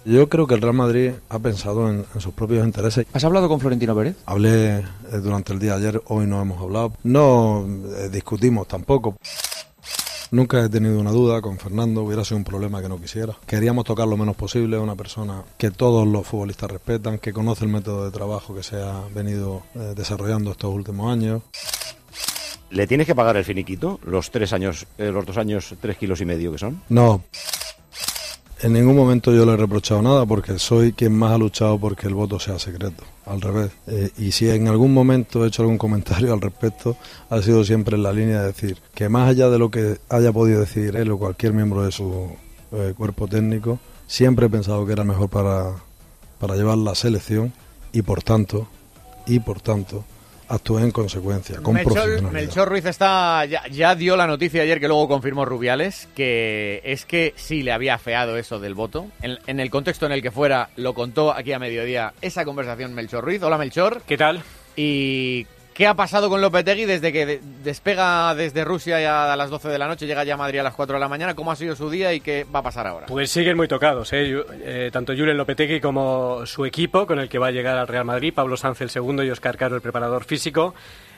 Yo creo que el Real Madrid ha pensado en, en sus propios intereses. ¿Has hablado con Florentino Pérez? Hablé eh, durante el día de ayer, hoy no hemos hablado. No eh, discutimos tampoco. Nunca he tenido una duda con Fernando, hubiera sido un problema que no quisiera. Queríamos tocar lo menos posible, una persona que todos los futbolistas respetan, que conoce el método de trabajo que se ha venido eh, desarrollando estos últimos años. ¿Le tienes que pagar el finiquito? Los tres años, eh, los dos años, tres kilos y medio que son. No, en ningún momento yo le he reprochado nada porque soy quien más ha luchado porque el voto sea secreto, al revés. Eh, y si en algún momento he hecho algún comentario al respecto, ha sido siempre en la línea de decir que más allá de lo que haya podido decir él o cualquier miembro de su eh, cuerpo técnico, siempre he pensado que era mejor para, para llevar la selección y por tanto, y por tanto, actué en consecuencia, con Melchor, Ruiz está ya, ya dio la noticia ayer que luego confirmó Rubiales, que es que sí le había afeado eso del voto. En, en el contexto en el que fuera, lo contó aquí a mediodía esa conversación Melchor Ruiz. Hola Melchor. ¿Qué tal? ¿Y qué ha pasado con Lopetegui desde que de- despega desde Rusia ya a las 12 de la noche, llega ya a Madrid a las 4 de la mañana? ¿Cómo ha sido su día y qué va a pasar ahora? Pues siguen muy tocados, ¿eh? Eh, tanto Julen Lopetegui como su equipo, con el que va a llegar al Real Madrid, Pablo Sanz el segundo y Oscar Caro el preparador físico.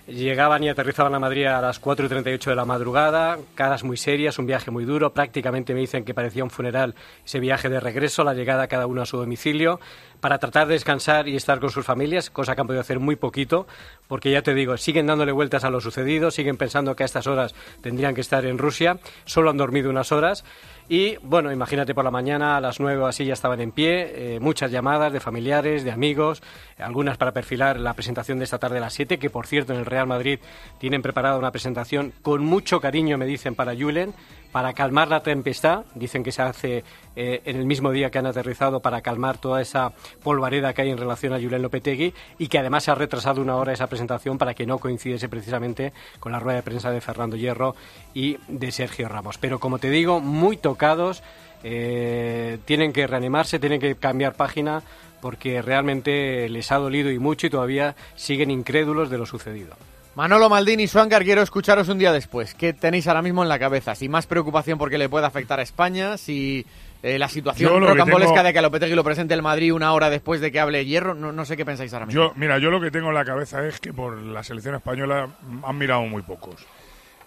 Llegaban y aterrizaban a Madrid a las 4 y 38 de la madrugada, caras muy serias, un viaje muy duro, prácticamente me dicen que parecía un funeral ese viaje de regreso, la llegada cada uno a su domicilio, para tratar de descansar y estar con sus familias, cosa que han podido hacer muy poquito, porque ya te digo, siguen dándole vueltas a lo sucedido, siguen pensando que a estas horas tendrían que estar en Rusia, solo han dormido unas horas y bueno, imagínate por la mañana a las 9 o así ya estaban en pie, eh, muchas llamadas de familiares, de amigos, algunas para perfilar la presentación de esta tarde a las 7, que por cierto en el Real Madrid tienen preparada una presentación con mucho cariño, me dicen, para Julen, para calmar la tempestad, dicen que se hace eh, en el mismo día que han aterrizado para calmar toda esa polvareda que hay en relación a Julen Lopetegui y que además se ha retrasado una hora esa presentación para que no coincidiese precisamente con la rueda de prensa de Fernando Hierro y de Sergio Ramos. Pero como te digo, muy tocados, eh, tienen que reanimarse, tienen que cambiar página porque realmente les ha dolido y mucho y todavía siguen incrédulos de lo sucedido. Manolo Maldini, Suancar, quiero escucharos un día después. ¿Qué tenéis ahora mismo en la cabeza? Si más preocupación porque le puede afectar a España, si eh, la situación rocambolesca de que a Lopetegui lo presente el Madrid una hora después de que hable Hierro, no, no sé qué pensáis ahora mismo. Yo, mira, yo lo que tengo en la cabeza es que por la selección española han mirado muy pocos.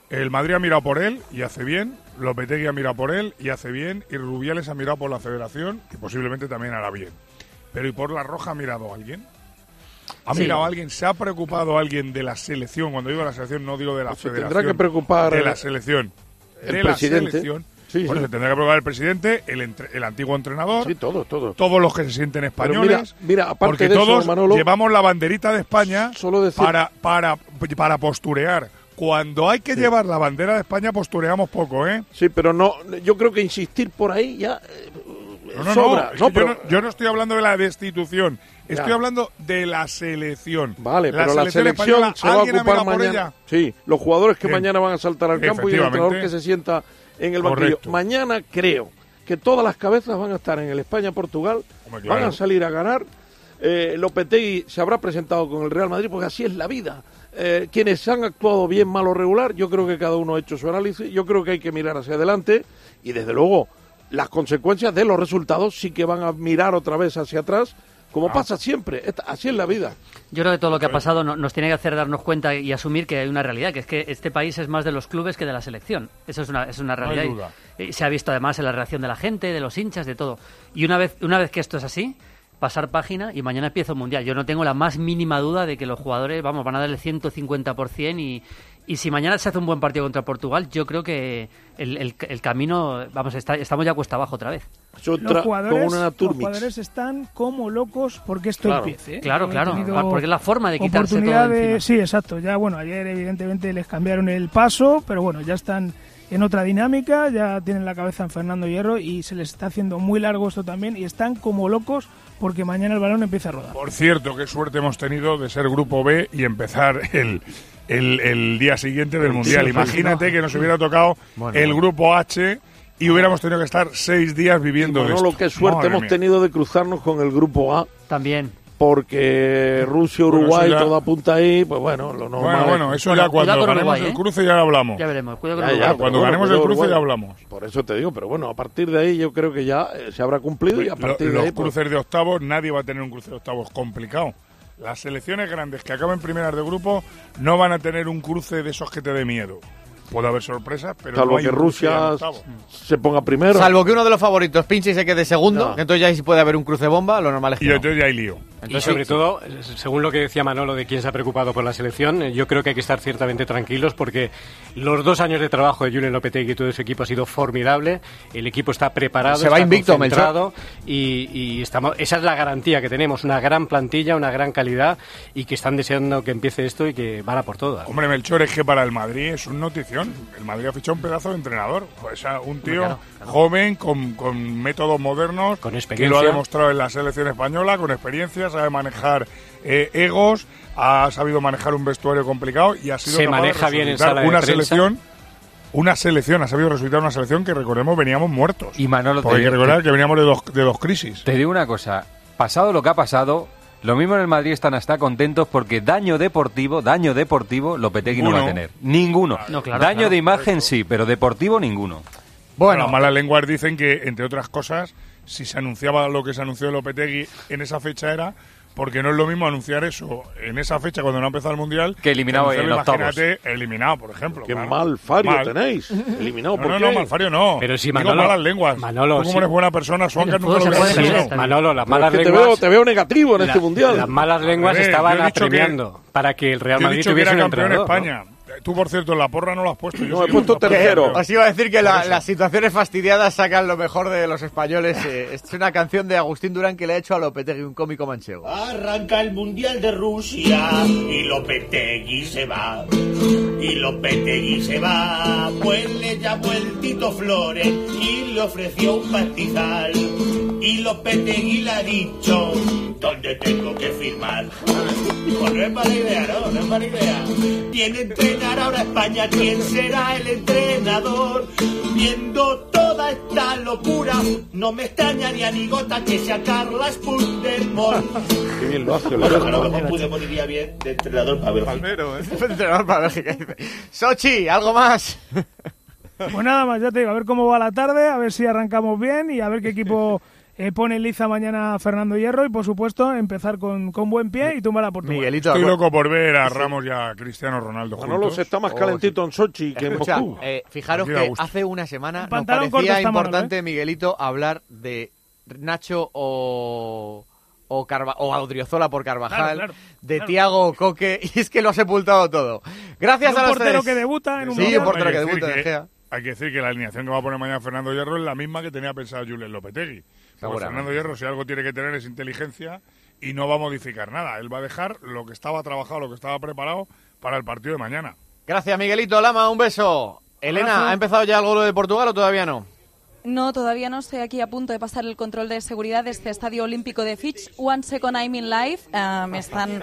El Madrid ha mirado por él y hace bien, Lopetegui ha mirado por él y hace bien, y Rubiales ha mirado por la federación y posiblemente también hará bien. Pero ¿y por la Roja ha mirado alguien? ¿Ha Sí. mirado alguien? ¿Se ha preocupado alguien de la selección? Cuando digo de la selección no digo de la Pues se federación. tendrá que preocupar de la selección. el de la presidente. selección. Sí, Bueno, sí. se tendrá que preocupar el presidente, el, entre- el antiguo entrenador. Sí, todos, todos. Todos los que se sienten Pero españoles. mira, mira, aparte porque de eso, todos Manolo, llevamos la banderita de España solo decir- para, para, para posturear. Cuando hay que llevar la bandera de España, postureamos poco, ¿eh? Sí, pero no, yo creo que insistir por ahí ya eh, No, no, sobra. no, pero- yo, no, yo no estoy hablando de la destitución, estoy Ya. hablando de la selección. Vale, pero la selección española, se va a ¿alguien ha ocupar mañana. ella? Sí, los jugadores que mañana van a saltar al campo y el entrenador que se sienta en el banquillo. Correcto. Mañana creo que todas las cabezas van a estar en el España-Portugal, van a salir a ganar. Eh, Lopetegui se habrá presentado con el Real Madrid porque así es la vida. Eh, quienes han actuado bien, mal o regular, yo creo que cada uno ha hecho su análisis. Yo creo que hay que mirar hacia adelante y desde luego las consecuencias de los resultados sí que van a mirar otra vez hacia atrás, como pasa siempre. Así es la vida. Yo creo que todo lo que ha pasado no- nos tiene que hacer darnos cuenta y asumir que hay una realidad, que es que este país es más de los clubes que de la selección. Eso es una, es una No hay realidad. y- duda. y se ha visto además en la reacción de la gente, de los hinchas, de todo. Y una vez, una vez que esto es así, pasar página y mañana empieza el Mundial. Yo no tengo la más mínima duda de que los jugadores, vamos, van a dar el 150% y, y si mañana se hace un buen partido contra Portugal, yo creo que el, el- el camino, vamos, está- estamos ya cuesta abajo otra vez. Los jugadores, los jugadores están como locos porque esto Claro. empiece. ¿eh? Claro, claro, tenido porque es la forma de quitarse oportunidad todo de. Sí, exacto. Ya, bueno, ayer evidentemente les cambiaron el paso, pero bueno, ya están en otra dinámica, ya tienen la cabeza en Fernando Hierro y se les está haciendo muy largo esto también y están como locos porque mañana el balón empieza a rodar. Por cierto, qué suerte hemos tenido de ser grupo B y empezar el, el, el día siguiente del Sí, Mundial. sí, Imagínate no. que nos hubiera tocado Bueno, el bueno. grupo H y hubiéramos tenido que estar seis días viviendo de Manolo, esto. qué suerte Madre hemos mía. tenido de cruzarnos con el grupo A. También. Porque Rusia, Bueno, Uruguay, ya- todo apunta ahí, pues bueno, lo normal. Bueno, es- bueno, eso ya cuando ganemos Uruguay, el ¿eh? cruce ya hablamos. Ya veremos, cuidado con Ya, ya, Uruguay. pero Cuando bueno, ganemos cuidado el cruce Uruguay. ya hablamos. Por eso te digo, pero bueno, a partir de ahí yo creo que ya eh, se habrá cumplido y a Lo- partir de los ahí... pues, cruces de octavos, nadie va a tener un cruce de octavos complicado. Las selecciones grandes que acaben primeras de grupo no van a tener un cruce de esos que te dé miedo. Puede haber sorpresas, pero salvo no hay que Rusia se ponga primero. Salvo que uno de los favoritos pinche y se quede segundo, No. que entonces ya ahí sí puede haber un cruce bomba, lo normal es que Y no. entonces ya hay lío. y sobre todo, según lo que decía Manolo de quién se ha preocupado por la selección, eh, yo creo que hay que estar ciertamente tranquilos porque los dos años de trabajo de Julen Lopetegui y todo su equipo ha sido formidable. El equipo está preparado, Se va está invicto, concentrado y, y estamos, esa es la garantía que tenemos, una gran plantilla, una gran calidad y que están deseando que empiece esto y que van a por todas. Hombre, Melchor, es que para el Madrid es un El Madrid ha fichado un pedazo de entrenador. O sea, un tío Claro, joven, con, con métodos modernos, Con que lo experiencia. ha demostrado en la selección española, con experiencia, sabe manejar eh, egos, ha sabido manejar un vestuario complicado y ha sido Se capaz de maneja bien en sala de una prensa. selección. Una selección, ha sabido resucitar una selección que recordemos veníamos muertos. Y Manolo, Porque hay que recordar te- que veníamos de dos, de dos crisis. Te digo una cosa, pasado lo que ha pasado, lo mismo en el Madrid están hasta contentos porque daño deportivo, daño deportivo, Lopetegui no va a tener. Ninguno. No, claro, daño claro. de imagen sí, pero deportivo ninguno. Bueno, las malas lenguas dicen que, entre otras cosas, si se anunciaba lo que se anunció de Lopetegui en esa fecha era porque no es lo mismo anunciar eso en esa fecha cuando no ha empezado el Mundial Que eliminado anunciarlo, en octavos. Imagínate, eliminado, por ejemplo. Qué claro. mal fario Mal. tenéis. Eliminado, No, ¿por no, qué? no, Malfario no. Pero si Digo Manolo- malas lenguas. Manolo, Tú como sí. eres buena persona, Suanca, nunca lo está Manolo, las malas es que te lenguas... veo, te veo negativo en la- este mundial. Las malas lenguas ver, estaban dicho que- apremiando para que el Real Madrid dicho que tuviese era un campeón entrenador. ¿no? Tú, por cierto, en la porra no lo has puesto. Yo No, he puesto tercero. Os iba a decir que la- las situaciones fastidiadas sacan lo mejor de los españoles. eh, es una canción de Agustín Durán que le ha hecho a Lopetegui, un cómico manchego. Arranca el Mundial de Rusia y Lopetegui se va. Y Lopetegui se va, pues le llamó el Tito Flores y le ofreció un pastizal. Y Lopetegui le ha dicho dónde tengo que firmar. Pues no es mala idea, ¿no? No es mala idea. Viene a entrenar ahora España, ¿quién será el entrenador? Viendo toda esta locura, no me extrañaría ni gota que sea Carla Puigdemont. Qué bien lo hace. Bueno, a lo mejor Puigdemont iría bien de entrenador para Bélgica. Palmero, ¿eh? entrenador para Bélgica. dice. Sochi, ¿algo más? Pues nada más, ya te digo, a ver cómo va la tarde, a ver si arrancamos bien y a ver qué equipo eh, pone en liza mañana Fernando Hierro y, por supuesto, empezar con, con buen pie y tumbar a Portugal. Miguelito, Estoy loco por ver a Ramos y a Cristiano Ronaldo juntos. Manolo se está más calentito en Sochi que en Moscú. eh, fijaros que gusto. hace una semana nos parecía importante, Miguelito, hablar de Nacho o, o, Carva- o Odriozola por Carvajal, Claro, claro, de claro. Tiago Coque, y es que lo ha sepultado todo. Gracias Un a los portero tres. que debuta en un Sí, un portero Hay que decir debuta, De que- Gea. Hay que decir que la alineación que va a poner mañana Fernando Hierro es la misma que tenía pensado Julen Lopetegui. Porque Seguramente. Fernando Hierro, si algo tiene que tener es inteligencia y no va a modificar nada. Él va a dejar lo que estaba trabajado, lo que estaba preparado para el partido de mañana. Gracias, Miguelito. Lama, un beso. Elena. ¿ha empezado ya el gol de Portugal o todavía no? No, todavía no estoy aquí a punto de pasar el control de seguridad de este estadio olímpico de Fitch. One second I'm in live. Ah, me, están,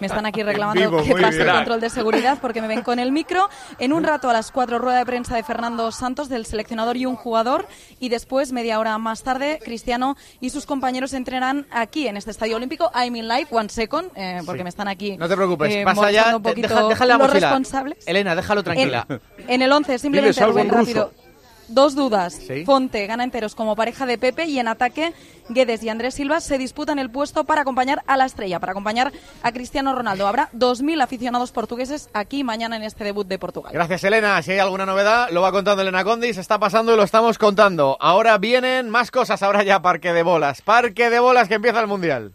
me están aquí reclamando vivo, que pase el control de seguridad porque me ven con el micro. En un rato a las cuatro rueda de prensa de Fernando Santos, del seleccionador y un jugador. Y después, media hora más tarde, Cristiano y sus compañeros entrenarán aquí en este estadio olímpico. I'm in live, one second, eh, porque me están aquí. No te preocupes, eh, pasa ya. un poquito deja- los responsables. Elena, déjalo tranquila. En, en el 11, simplemente Rubén, rápido. Dos dudas. Sí. Fonte gana enteros como pareja de Pepe y en ataque Guedes y Andrés Silva se disputan el puesto para acompañar a la estrella, para acompañar a Cristiano Ronaldo. Habrá 2.000 aficionados portugueses aquí mañana en este debut de Portugal. Gracias, Elena. Si hay alguna novedad, lo va contando Elena Condi. Se está pasando y lo estamos contando. Ahora vienen más cosas. Ahora ya Parque de Bolas. Parque de Bolas que empieza el Mundial.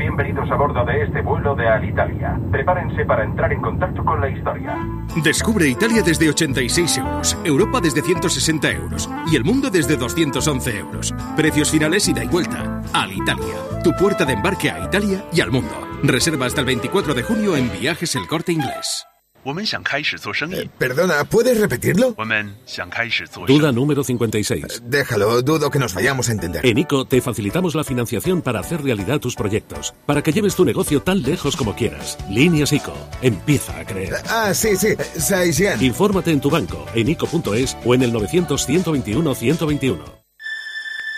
A bordo de este vuelo de Alitalia. Prepárense para entrar en contacto con la historia. Descubre Italia desde 86 euros, Europa desde 160 euros y el mundo desde 211 euros. Precios finales ida y vuelta. Alitalia, tu puerta de embarque a Italia y al mundo. Reserva hasta el 24 de junio en Viajes El Corte Inglés. Perdona, ¿puedes repetirlo? Duda número 56. Déjalo, dudo que nos vayamos a entender. En ICO te facilitamos la financiación para hacer realidad tus proyectos, para que lleves tu negocio tan lejos como quieras. Líneas ICO. Empieza a creer. Ah, sí, sí, Saisian. Infórmate en tu banco, en ICO.es o en el 900 121 121.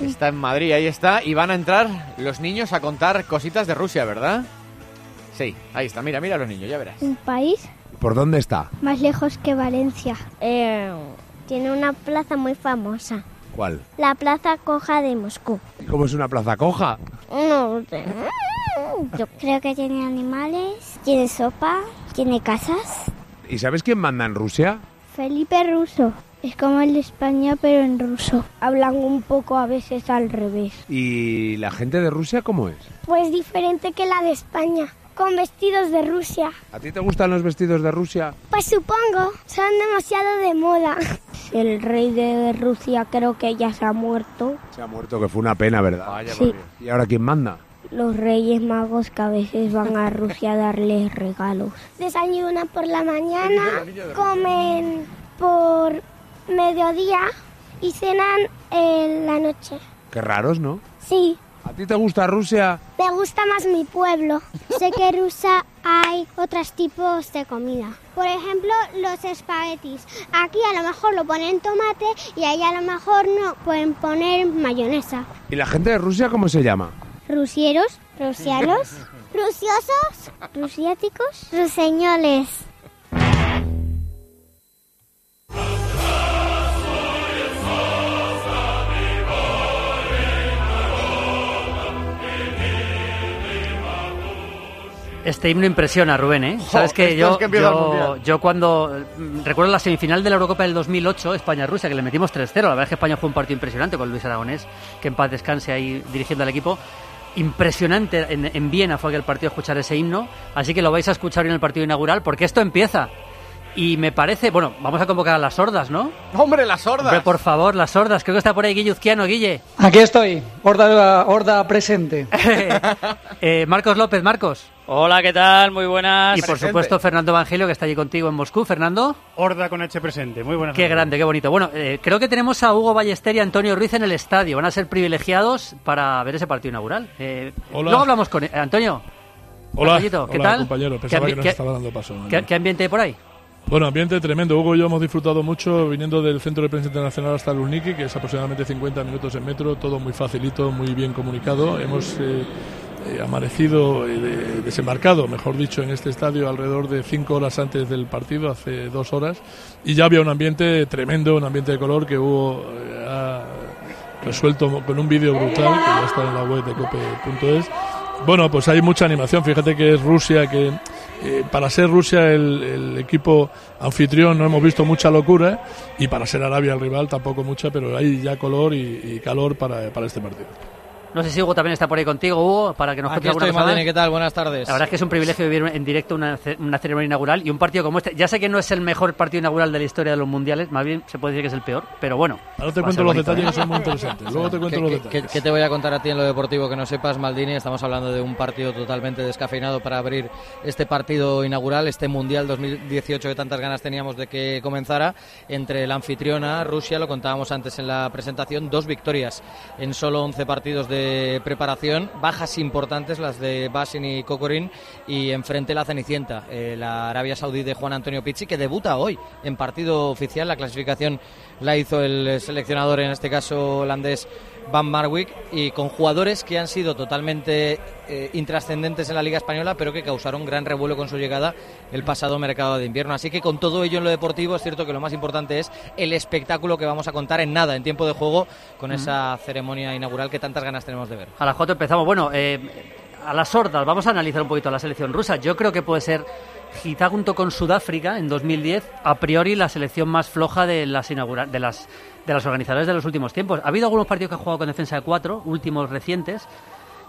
Está en Madrid, ahí está. Y van a entrar los niños a contar cositas de Rusia, ¿verdad? Sí, ahí está. Mira, mira a los niños, ya verás. Un país ¿Por dónde está? más lejos que Valencia. Eh, tiene una plaza muy famosa. ¿Cuál? La Plaza Coja de Moscú. ¿Cómo es una plaza coja? No sé. Yo creo que tiene animales, tiene sopa, tiene casas. ¿Y sabes quién manda en Rusia? Felipe Ruso. Es como el de España, pero en ruso. Hablan un poco a veces al revés. ¿Y la gente de Rusia cómo es? Pues diferente que la de España, con vestidos de Rusia. ¿A ti te gustan los vestidos de Rusia? Pues supongo, son demasiado de moda. El rey de Rusia creo que ya se ha muerto. Se ha muerto, que fue una pena, ¿verdad? Sí. ¿Y ahora quién manda? Los reyes magos que a veces van a Rusia a darles regalos. Desayunan por la mañana, comen por mediodía y cenan en la noche. Qué raros, ¿no? Sí, ¿A ti te gusta Rusia? me gusta más mi pueblo. sé que en Rusia hay otros tipos de comida. Por ejemplo, los espaguetis. Aquí a lo mejor lo ponen tomate y ahí a lo mejor no pueden poner mayonesa. ¿Y la gente de Rusia cómo se llama? rusieros, rusianos, rusiosos, rusiáticos, ruseñoles. Este himno impresiona, Rubén, ¿eh? Jo, Sabes que yo, es que yo, cuando recuerdo la semifinal de la Eurocopa del 2008, España-Rusia, que le metimos 3-0. La verdad es que España fue un partido impresionante con Luis Aragonés, que en paz descanse ahí dirigiendo al equipo. Impresionante en, en Viena fue aquel partido escuchar ese himno, así que lo vais a escuchar en el partido inaugural porque esto empieza. Y me parece, bueno, vamos a convocar a las sordas, ¿no? ¡Hombre, las sordas! Hombre, por favor, las sordas. Creo que está por ahí Guille Uzquiano, Guille. Aquí estoy, horda, horda presente. Eh, Marcos López, Marcos. Hola, ¿qué tal? Muy buenas. Y por supuesto Fernando Evangelio, que está allí contigo en Moscú. Fernando. Horda con H presente. Muy buenas. Qué grande, qué bonito. Bueno, eh, creo que tenemos a Hugo Ballester y Antonio Ruiz en el estadio. Van a ser privilegiados para ver ese partido inaugural. Eh, Hola. Luego hablamos con eh, Antonio. Hola, ¿qué hola, tal? compañero. ¿Qué Pensaba que nos qué- estaba dando paso. ¿Qué, qué ambiente hay por ahí? Bueno, ambiente tremendo. Hugo y yo hemos disfrutado mucho viniendo del Centro de Prensa Internacional hasta Lurniki, que es aproximadamente 50 minutos en metro, todo muy facilito, muy bien comunicado. Hemos eh, eh, amanecido, eh, de- desembarcado, mejor dicho, en este estadio alrededor de cinco horas antes del partido, hace dos horas, y ya había un ambiente tremendo, un ambiente de color que Hugo eh, ha resuelto con un vídeo brutal, que ya está en la web de cope.es. Bueno, pues hay mucha animación. Fíjate que es Rusia, que eh, para ser Rusia el, equipo anfitrión no hemos visto mucha locura y para ser Arabia el rival tampoco mucha, pero hay ya color y, y calor para, para este partido. No sé si Hugo también está por ahí contigo, Hugo, para que nos Aquí cuente alguna estoy. Madeni, ¿qué tal? Buenas tardes. La verdad es que es un privilegio vivir en directo una, una ceremonia inaugural y un partido como este. Ya sé que no es el mejor partido inaugural de la historia de los mundiales, más bien se puede decir que es el peor, pero bueno. Ahora te cuento los bonito, detalles ¿eh? que son muy interesantes. Luego te cuento ¿Qué, los qué- detalles. qué- qué te voy a contar a ti en lo deportivo que no sepas, Maldini? Estamos hablando de un partido totalmente descafeinado para abrir este partido inaugural, este Mundial 2018 que tantas ganas teníamos de que comenzara, entre la anfitriona Rusia, lo contábamos antes en la presentación, dos victorias en solo 11 partidos de preparación, bajas importantes las de Basin y Kokorin y enfrente la Cenicienta, eh, la Arabia Saudí de Juan Antonio Pizzi, que debuta hoy en partido oficial, la clasificación la hizo el seleccionador, en este caso holandés Van Marwijk, y con jugadores que han sido totalmente eh, intrascendentes en la Liga Española, pero que causaron gran revuelo con su llegada el pasado mercado de invierno. Así que con todo ello en lo deportivo, es cierto que lo más importante es el espectáculo que vamos a contar en nada, en tiempo de juego, con esa ceremonia inaugural que tantas ganas tenemos de ver. A las 4 empezamos. Bueno, eh, a las sordas, vamos a analizar un poquito la selección rusa. Yo creo que puede ser, quizá junto con Sudáfrica en 2010, a priori la selección más floja de las inaugura- de las de las organizadoras de los últimos tiempos. Ha habido algunos partidos que han jugado con defensa de cuatro, últimos recientes.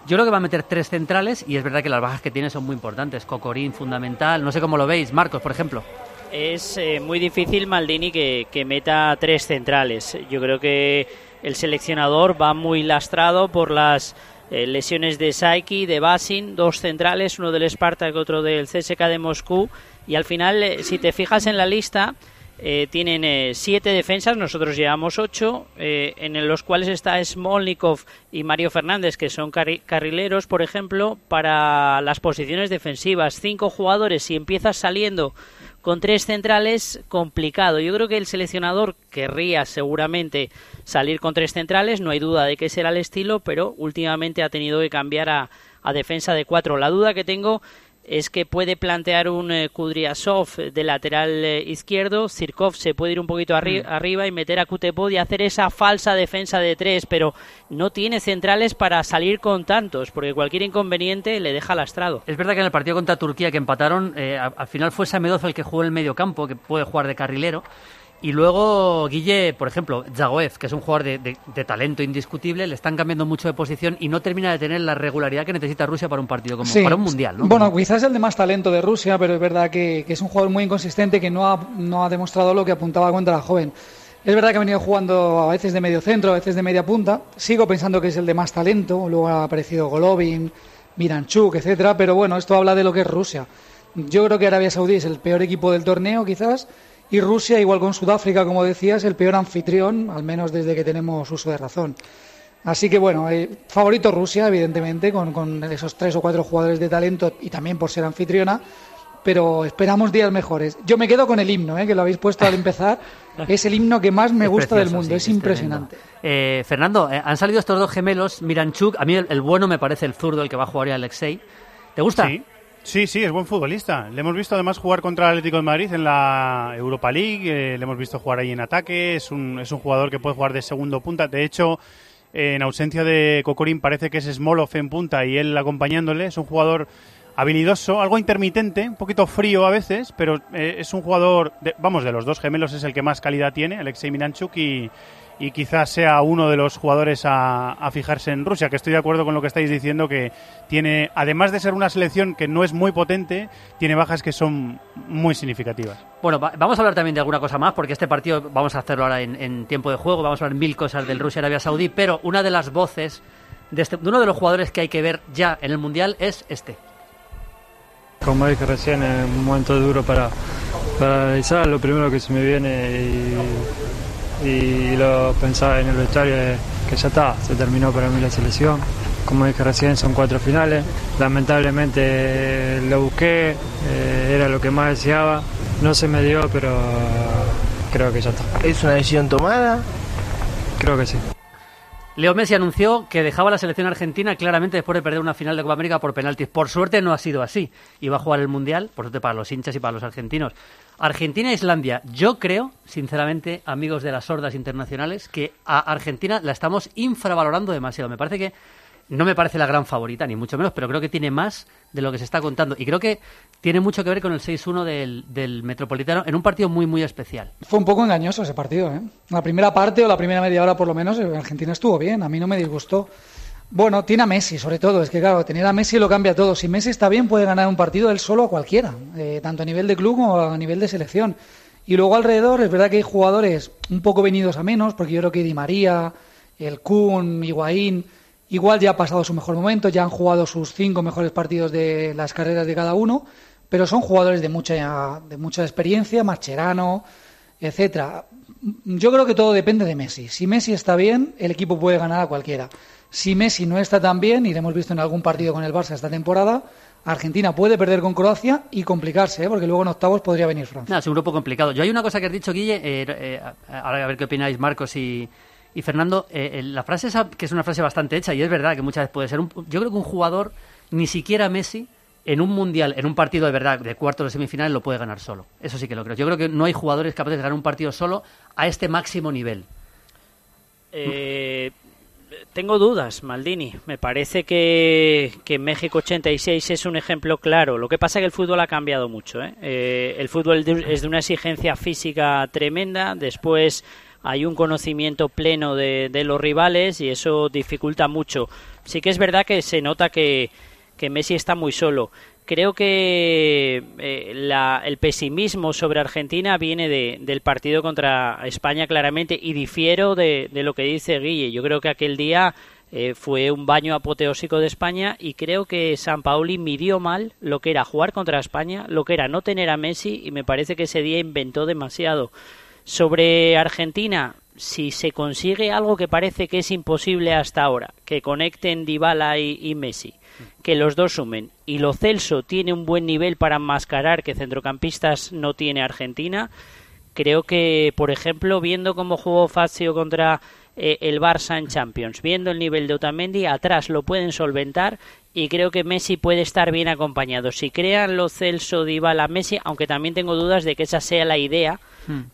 Yo creo que va a meter tres centrales y es verdad que las bajas que tiene son muy importantes. Cocorín, fundamental. No sé cómo lo veis. Marcos, por ejemplo. Es eh, muy difícil Maldini que, que meta tres centrales. Yo creo que el seleccionador va muy lastrado por las eh, lesiones de Saiki, de Basin, dos centrales, uno del Spartak, otro del CSK de Moscú. Y al final, eh, si te fijas en la lista, eh, tienen siete defensas, nosotros llevamos ocho, en los cuales está Smolnikov y Mario Fernández, que son carri- carrileros, por ejemplo, para las posiciones defensivas. Cinco jugadores, si empiezas saliendo con tres centrales, complicado. Yo creo que el seleccionador querría seguramente salir con tres centrales, no hay duda de que será el estilo, pero últimamente ha tenido que cambiar a, a defensa de cuatro. La duda que tengo es que puede plantear un eh, Kudryasov de lateral eh, izquierdo, Zirkov se puede ir un poquito arri- arriba y meter a Kutepod y hacer esa falsa defensa de tres, pero no tiene centrales para salir con tantos, porque cualquier inconveniente le deja lastrado. Es verdad que en el partido contra Turquía que empataron, eh, al final fue Samedov el que jugó en el medio campo, que puede jugar de carrilero. Y luego Guille, por ejemplo, Zagoev, que es un jugador de, de- de talento indiscutible, le están cambiando mucho de posición y no termina de tener la regularidad que necesita Rusia para un partido como Sí. para un mundial, ¿no? Bueno, quizás el de más talento de Rusia, pero es verdad que, que es un jugador muy inconsistente que no ha, no ha demostrado lo que apuntaba cuando era joven. Es verdad que ha venido jugando a veces de medio centro, a veces de media punta. Sigo pensando que es el de más talento. Luego ha aparecido Golovin, Miranchuk, etcétera. Pero bueno, esto habla de lo que es Rusia. Yo creo que Arabia Saudí es el peor equipo del torneo, quizás. Y Rusia, igual con Sudáfrica, como decías, el peor anfitrión, al menos desde que tenemos uso de razón. Así que bueno, eh, favorito Rusia, evidentemente, con, con esos tres o cuatro jugadores de talento y también por ser anfitriona. pero esperamos días mejores. Yo me quedo con el himno, ¿eh? que lo habéis puesto al empezar. Es el himno que más me Es gusta precioso, del mundo, sí, es, es impresionante. Eh, Fernando, eh, han salido estos dos gemelos, Miranchuk, a mí el, el bueno me parece el zurdo, el que va a jugar y Alexei. ¿Te gusta? Sí. Sí, sí, es buen futbolista. Le hemos visto además jugar contra el Atlético de Madrid en la Europa League, eh, le hemos visto jugar ahí en ataque, es un, es un jugador que puede jugar de segundo punta. De hecho, en ausencia de Kokorin parece que es Smolov en punta y él acompañándole. Es un jugador habilidoso, algo intermitente, un poquito frío a veces, pero eh, es un jugador, de- vamos, de los dos gemelos es el que más calidad tiene, Alexei Miranchuk, y, y quizás sea uno de los jugadores a, a fijarse en Rusia, que estoy de acuerdo con lo que estáis diciendo, que tiene, además de ser una selección que no es muy potente, tiene bajas que son muy significativas. Bueno, va- vamos a hablar también de alguna cosa más, porque este partido vamos a hacerlo ahora en, en tiempo de juego, vamos a hablar mil cosas del Rusia-Arabia Saudí, pero una de las voces de, este- de uno de los jugadores que hay que ver ya en el Mundial es este. Como dije recién, es un momento duro para, para analizar. Lo primero que se me viene y, y lo pensaba en el vestuario es que ya está, se terminó para mí la selección. Como dije recién, son cuatro finales. Lamentablemente lo busqué, eh, era lo que más deseaba. No se me dio, pero creo que ya está. ¿Es una decisión tomada? Creo que sí. Leo Messi anunció que dejaba la selección argentina claramente después de perder una final de Copa América por penaltis. Por suerte no ha sido así. Iba a jugar el Mundial, por suerte para los hinchas y para los argentinos. Argentina e Islandia. Yo creo, sinceramente, amigos de las sordas internacionales, que a Argentina la estamos infravalorando demasiado. Me parece que no me parece la gran favorita, ni mucho menos, pero creo que tiene más de lo que se está contando. Y creo que tiene mucho que ver con el 6-1 del, del Metropolitano en un partido muy, muy especial. Fue un poco engañoso ese partido, ¿eh? La primera parte o la primera media hora, por lo menos, eh, Argentina estuvo bien. A mí no me disgustó. Bueno, tiene a Messi, sobre todo. Es que, claro, tener a Messi lo cambia todo. Si Messi está bien, puede ganar un partido él solo a cualquiera, eh, tanto a nivel de club como a nivel de selección. Y luego alrededor, es verdad que hay jugadores un poco venidos a menos, porque yo creo que Di María, el Kun, Higuaín, igual ya ha pasado su mejor momento, ya han jugado sus cinco mejores partidos de las carreras de cada uno, pero son jugadores de mucha, de mucha experiencia, Marcherano, etcétera. Yo creo que todo depende de Messi. Si Messi está bien, el equipo puede ganar a cualquiera. Si Messi no está tan bien, y lo hemos visto en algún partido con el Barça esta temporada, Argentina puede perder con Croacia y complicarse, ¿eh? porque luego en octavos podría venir Francia. Es un grupo complicado. Yo hay una cosa que has dicho, Guille, eh, eh, a ver qué opináis Marcos y, y Fernando. eh, eh, la frase esa, que es una frase bastante hecha, y es verdad que muchas veces puede ser. Un, yo creo que un jugador, ni siquiera Messi, en un mundial, en un partido de verdad, de cuartos de semifinales, lo puede ganar solo. Eso sí que lo creo. Yo creo que no hay jugadores capaces de ganar un partido solo a este máximo nivel. Eh, tengo dudas, Maldini. Me parece que, que México 86 es un ejemplo claro. Lo que pasa es que el fútbol ha cambiado mucho. ¿eh? Eh, el fútbol es de una exigencia física tremenda. Después hay un conocimiento pleno de, de los rivales y eso dificulta mucho. Sí que es verdad que se nota que, Messi está muy solo. Creo que eh, la- el pesimismo sobre Argentina viene de- del partido contra España claramente y difiero de, de lo que dice Guille. Yo creo que aquel día eh, fue un baño apoteósico de España y creo que San Paoli midió mal lo que era jugar contra España, lo que era no tener a Messi y me parece que ese día inventó demasiado. Sobre Argentina, si se consigue algo que parece que es imposible hasta ahora, que conecten Dybala y, y Messi, que los dos sumen, y Lo Celso tiene un buen nivel para enmascarar que centrocampistas no tiene Argentina, creo que, por ejemplo, viendo cómo jugó Fazio contra eh, el Barça en Champions, viendo el nivel de Otamendi, atrás lo pueden solventar y creo que Messi puede estar bien acompañado. Si crean Lo Celso, Dybala, Messi, aunque también tengo dudas de que esa sea la idea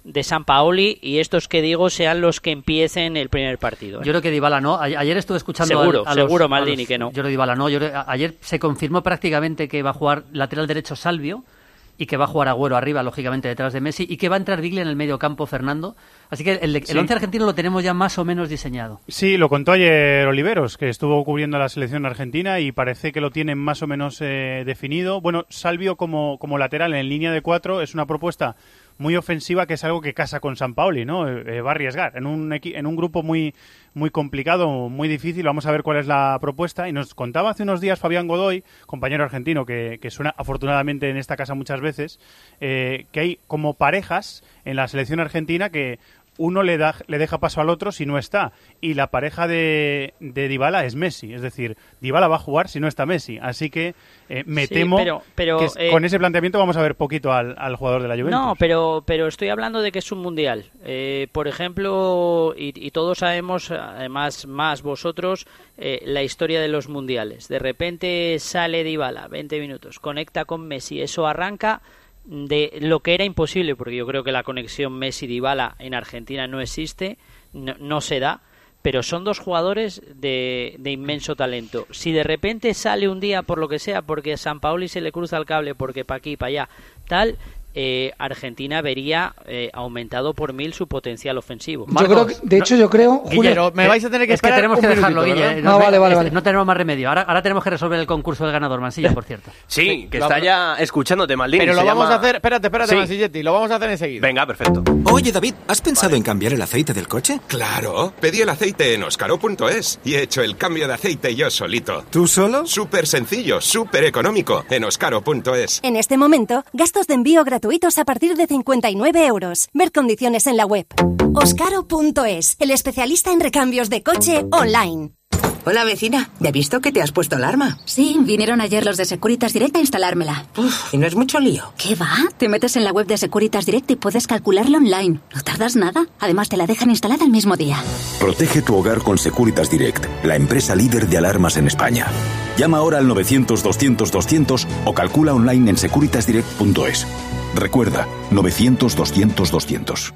de San Paoli y estos que digo sean los que empiecen el primer partido. ¿eh? Yo creo que Dybala no. Ayer estuve escuchando Seguro, a, a los- seguro, a Maldini, los- que no. Yo creo que Dybala no. Yo creo- ayer se confirmó prácticamente que va a jugar lateral derecho Salvio y que va a jugar Agüero arriba, lógicamente, detrás de Messi y que va a entrar Biglia en el medio campo Fernando. Así que el, el Sí. once argentino lo tenemos ya más o menos diseñado. Sí, lo contó ayer Oliveros, que estuvo cubriendo la selección argentina y parece que lo tienen más o menos eh, definido. Bueno, Salvio como, como lateral en línea de cuatro es una propuesta muy ofensiva que es algo que casa con San Paoli, ¿no? Eh, eh, va a arriesgar. En un, en un grupo muy, muy complicado, muy difícil, vamos a ver cuál es la propuesta. Y nos contaba hace unos días Fabián Godoy, compañero argentino que, suena afortunadamente en esta casa muchas veces, eh, que hay como parejas en la selección argentina que uno le, da, le deja paso al otro si no está. Y la pareja de, de Dybala es Messi. Es decir, Dybala va a jugar si no está Messi. Así que eh, me Sí, temo pero- pero, que eh, con ese planteamiento vamos a ver poquito al, al jugador de la Juventus. No, pero, pero estoy hablando de que es un mundial. Eh, por ejemplo, y, y todos sabemos, además más vosotros, eh, la historia de los mundiales. De repente sale Dybala, 20 minutos, conecta con Messi, eso arranca de lo que era imposible, porque yo creo que la conexión Messi-Dybala en Argentina no existe, no, no se da, pero son dos jugadores de, de inmenso talento. Si de repente sale un día por lo que sea, porque a San Paoli se le cruza el cable, porque para aquí, para allá, tal, eh, Argentina vería eh, aumentado por mil su potencial ofensivo. Yo creo que, de hecho, yo creo, Julio, me vais a tener que es que esperar tenemos un que dejarlo, minutito, Guille. eh, No, vale, vale, vale. No tenemos más remedio. Ahora, ahora tenemos que resolver el concurso del ganador, Mansilla, por cierto. Sí, que está ya escuchándote, Maldini. Pero lo se vamos llama- a hacer, espérate, espérate, Sí. Mansilletti, lo vamos a hacer enseguida. Venga, perfecto. Oye, David, ¿has pensado en cambiar el aceite del coche? Claro, pedí el aceite en oscaro.es y he hecho el cambio de aceite yo solito. ¿Tú solo? Súper sencillo, súper económico en oscaro.es. En este momento, gastos de envío gratuitos a partir de 59 euros. Ver condiciones en la web. Oscaro.es, el especialista en recambios de coche online. Hola vecina, ¿ya he visto que te has puesto alarma? Sí, vinieron ayer los de Securitas Direct a instalármela. ¿Y no es mucho lío? ¿Qué va? Te metes en la web de Securitas Direct y puedes calcularlo online. No tardas nada. Además, te la dejan instalada el mismo día. Protege tu hogar con Securitas Direct, la empresa líder de alarmas en España. Llama ahora al 900-200-200 o calcula online en securitasdirect.es. Recuerda, 900-200-200.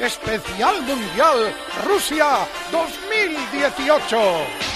Especial Mundial Rusia 2018.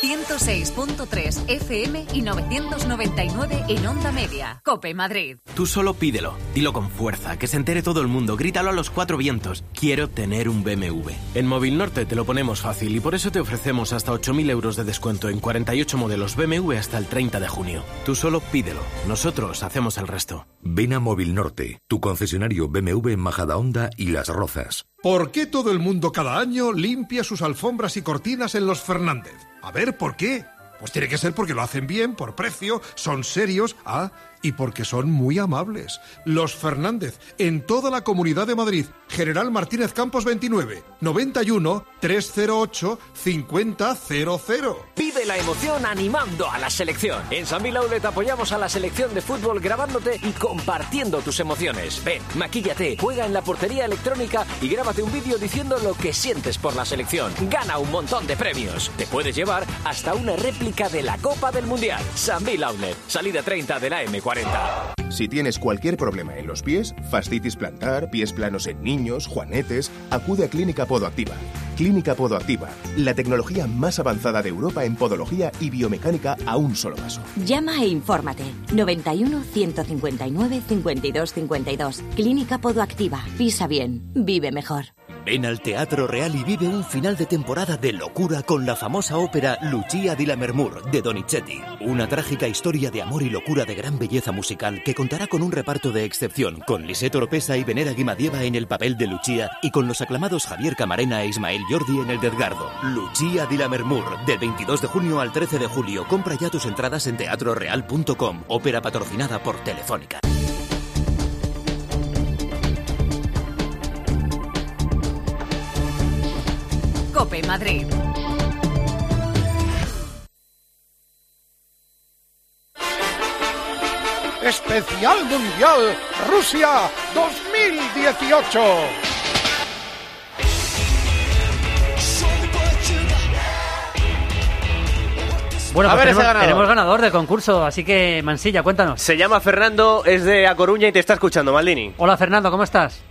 106.3 FM y 999 en onda media. Cope Madrid. Tú solo pídelo, dilo con fuerza, que se entere todo el mundo, grítalo a los cuatro vientos. Quiero tener un BMW. En Móvil Norte te lo ponemos fácil y por eso te ofrecemos hasta 8.000 euros de descuento en 48 modelos BMW hasta el 30 de junio. Tú solo pídelo, nosotros hacemos el resto. Ven a Móvil Norte, tu concesionario BMW en Majadahonda y Las Rozas. ¿Por qué todo el mundo cada año limpia sus alfombras y cortinas en los Fernández? A ver, ¿por qué? Pues tiene que ser porque lo hacen bien, por precio, son serios, ah, y porque son muy amables. Los Fernández, en toda la comunidad de Madrid. General Martínez Campos 29, 91 308 5000. Vive la emoción animando a la selección. En San Outlet apoyamos a la selección de fútbol grabándote y compartiendo tus emociones. Ven, maquíllate, juega en la portería electrónica y grábate un vídeo diciendo lo que sientes por la selección. Gana un montón de premios. Te puedes llevar hasta una réplica de la Copa del Mundial. San Outlet, salida 30 de la M40. Si tienes cualquier problema en los pies, fascitis plantar, pies planos en niños, juanetes, acude a Clínica Podoactiva. Clínica Podoactiva, la tecnología más avanzada de Europa en podología y biomecánica a un solo paso. Llama e infórmate. 91 159 52 52. Clínica Podoactiva. Pisa bien. Vive mejor. Ven al Teatro Real y vive un final de temporada de locura con la famosa ópera Lucia di Lammermoor de Donizetti. Una trágica historia de amor y locura de gran belleza musical que contará con un reparto de excepción, con Lisette Oropesa y Venera Guimadieva en el papel de Lucia y con los aclamados Javier Camarena e Ismael Jordi en el de Edgardo. Lucia di Lammermoor, del 22 de junio al 13 de julio. Compra ya tus entradas en teatroreal.com. Ópera patrocinada por Telefónica. Cope Madrid. Especial Mundial Rusia 2018. Bueno, A pues tenemos, ganador. tenemos ganador del concurso, así que Mansilla, cuéntanos. Se llama Fernando, es de A Coruña y te está escuchando, Maldini. Hola Fernando, ¿cómo estás?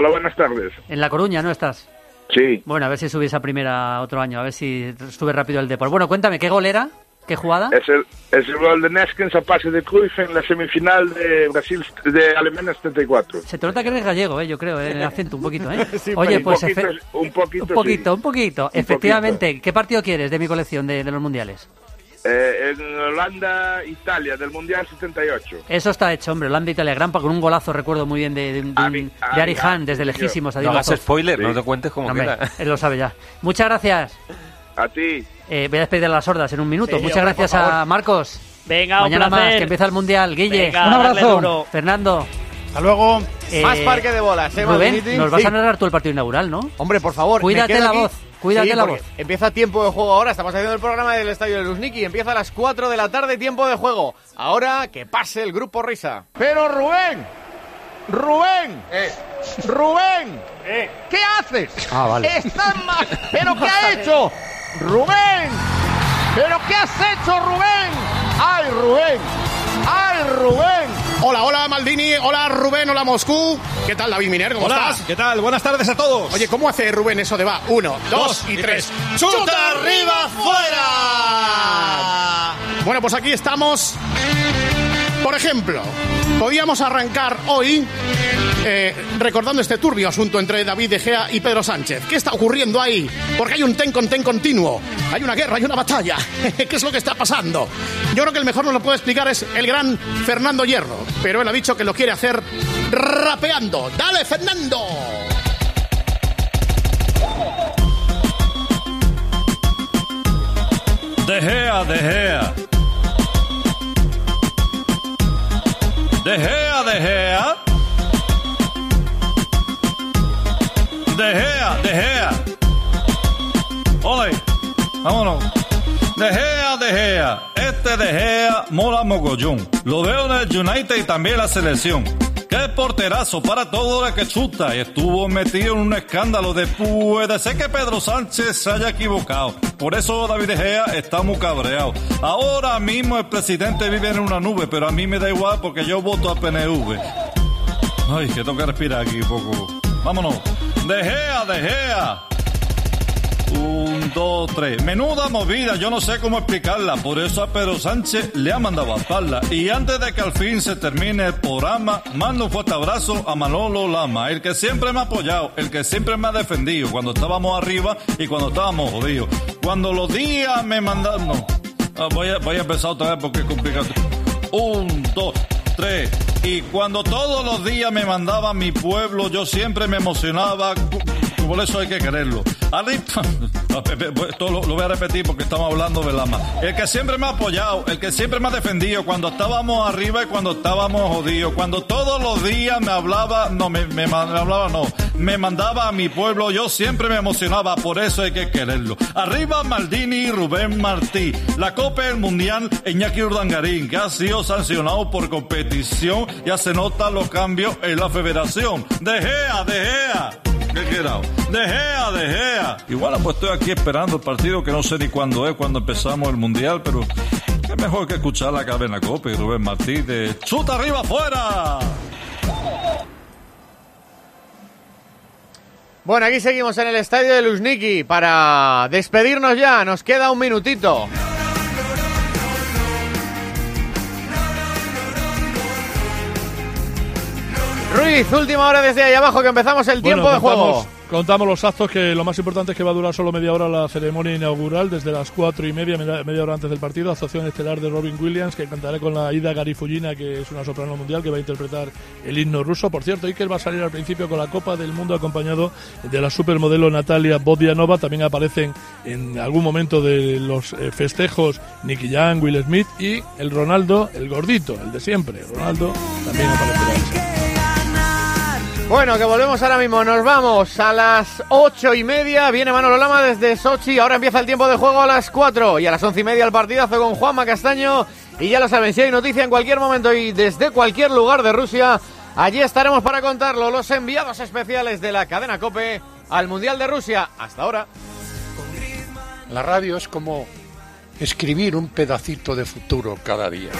Hola, buenas tardes. En La Coruña, ¿no estás? Sí. Bueno, a ver si subís a primera otro año, a ver si sube rápido el Depor. Bueno, cuéntame, ¿qué gol era? ¿Qué jugada? Es el, es el gol de Neskens a pase de Cruyff en la semifinal de Brasil de Alemania 74. Se te nota que eres gallego, ¿eh? yo creo, ¿eh? en el acento un poquito. ¿eh? Sí, Oye, un pues poquito, un poquito, un poquito, sí. un poquito. Un Efectivamente, ¿qué partido quieres de mi colección de, de los mundiales? Eh, en Holanda, Italia, del Mundial 78. Eso está hecho, hombre. Holanda Italia Gran con un golazo, recuerdo muy bien, de, de, de de Ari Hahn, desde lejísimos. a No hagas spoiler, no te cuentes como Hombre, queda. Él lo sabe ya. Muchas gracias. A ti. Eh, voy a despedir a las sordas en un minuto. Sí, Muchas hombre, gracias a. Marcos. Venga, un Mañana más, que empieza el Mundial. Guille, Venga, un darle abrazo. Fernando, Hasta luego. Más parque de bolas, ¿eh, Rubén, nos vas Sí. a narrar tú el partido inaugural, ¿no? Hombre, por favor. me Cuídate quedo la aquí. voz, cuídate Sí, la voz. Empieza tiempo de juego ahora. Estamos haciendo el programa del Estadio de Luzhniki. Empieza a las 4 de la tarde, tiempo de juego. Ahora que pase el grupo Risa. Pero Rubén, Rubén, Rubén, ¿qué haces? Ah, vale. Estás mal. ¿Pero qué ha hecho? Rubén, ¿pero qué has hecho, Rubén? ¡Ay, Rubén! ¡Ay, Rubén! Hola, hola Maldini, hola Rubén, hola Moscú. ¿Qué tal David Miner? ¿Cómo Hola, estás? ¿qué tal? Buenas tardes a todos. Oye, ¿cómo hace Rubén eso de va? Uno, dos, Dos y y tres. tres. ¡Chuta arriba, fuera! Bueno, pues aquí estamos. Ejemplo, podíamos arrancar hoy eh, recordando este turbio asunto entre David De Gea y Pedro Sánchez. ¿Qué está ocurriendo ahí? Porque hay un ten con ten continuo. Hay una guerra, hay una batalla. ¿Qué es lo que está pasando? Yo creo que el mejor nos lo puede explicar es el gran Fernando Hierro. Pero él ha dicho que lo quiere hacer rapeando. ¡Dale, Fernando! De Gea, De Gea. De Gea, De Gea. De vámonos. De Gea, De Gea. Este De Gea mola mogollón. Lo veo en el United y también la selección. Qué porterazo para todo el que chuta y estuvo metido en un escándalo de puede ser que Pedro Sánchez se haya equivocado. Por eso David De Gea está muy cabreado. Ahora mismo el presidente vive en una nube, pero a mí me da igual porque yo voto a PNV. Ay, que tengo que respirar aquí un poco. Vámonos. De Gea, De Gea. Un, dos, tres. Menuda movida, yo no sé cómo explicarla. Por eso a Pedro Sánchez le ha mandado a parla. Y antes de que al fin se termine el programa, mando un fuerte abrazo a Manolo Lama, el que siempre me ha apoyado, el que siempre me ha defendido cuando estábamos arriba y cuando estábamos jodidos. Cuando los días me mandaron. Ah, voy, a, voy a empezar otra vez porque es complicado. Un, dos, tres. Y cuando todos los días me mandaba mi pueblo, yo siempre me emocionaba. Por eso hay que quererlo. Arriba, esto lo, voy a repetir porque estamos hablando de Lama. El que siempre me ha apoyado, el que siempre me ha defendido cuando estábamos arriba y cuando estábamos jodidos. Cuando todos los días me hablaba, no, me, me, hablaba, no, me mandaba a mi pueblo, yo siempre me emocionaba, por eso hay que quererlo. Arriba Maldini y Rubén Martí. La Copa del Mundial, Iñaki Urdangarín, que ha sido sancionado por competición, ya se notan los cambios en la federación. De Gea, de Gea. ¿Qué quedado? De Gea, de Gea. Igual pues estoy aquí esperando el partido que no sé ni cuándo es, cuando empezamos el Mundial, pero qué mejor que escuchar la cadena Copa y Rubén Martí de Chuta arriba afuera. Bueno, aquí seguimos en el estadio de Luzhniki para despedirnos ya. Nos queda un minutito. Ruiz, última hora desde ahí abajo que empezamos el tiempo de juego. contamos- los actos que lo más importante es que va a durar solo media hora la ceremonia inaugural, desde las cuatro y media, media, media hora antes del partido. Actuación estelar de Robin Williams, que cantará con la Ida Garifulina, que es una soprano mundial, que va a interpretar el himno ruso. Por cierto, Iker va a salir al principio con la Copa del Mundo acompañado de la supermodelo Natalia Bodianova. También aparecen en algún momento de los eh, festejos Nicky Young, Will Smith y el Ronaldo, el gordito, el de siempre. Ronaldo también aparecerá. Bueno, que volvemos ahora mismo. Nos vamos a las ocho y media. Viene Manolo Lama desde Sochi. Ahora empieza el tiempo de juego a las cuatro. Y a las once y media el partidazo con Juanma Castaño. Y ya lo saben, si hay noticia en cualquier momento y desde cualquier lugar de Rusia, allí estaremos para contarlo. Los enviados especiales de la cadena Cope al Mundial de Rusia. Hasta ahora. La radio es como escribir un pedacito de futuro cada día.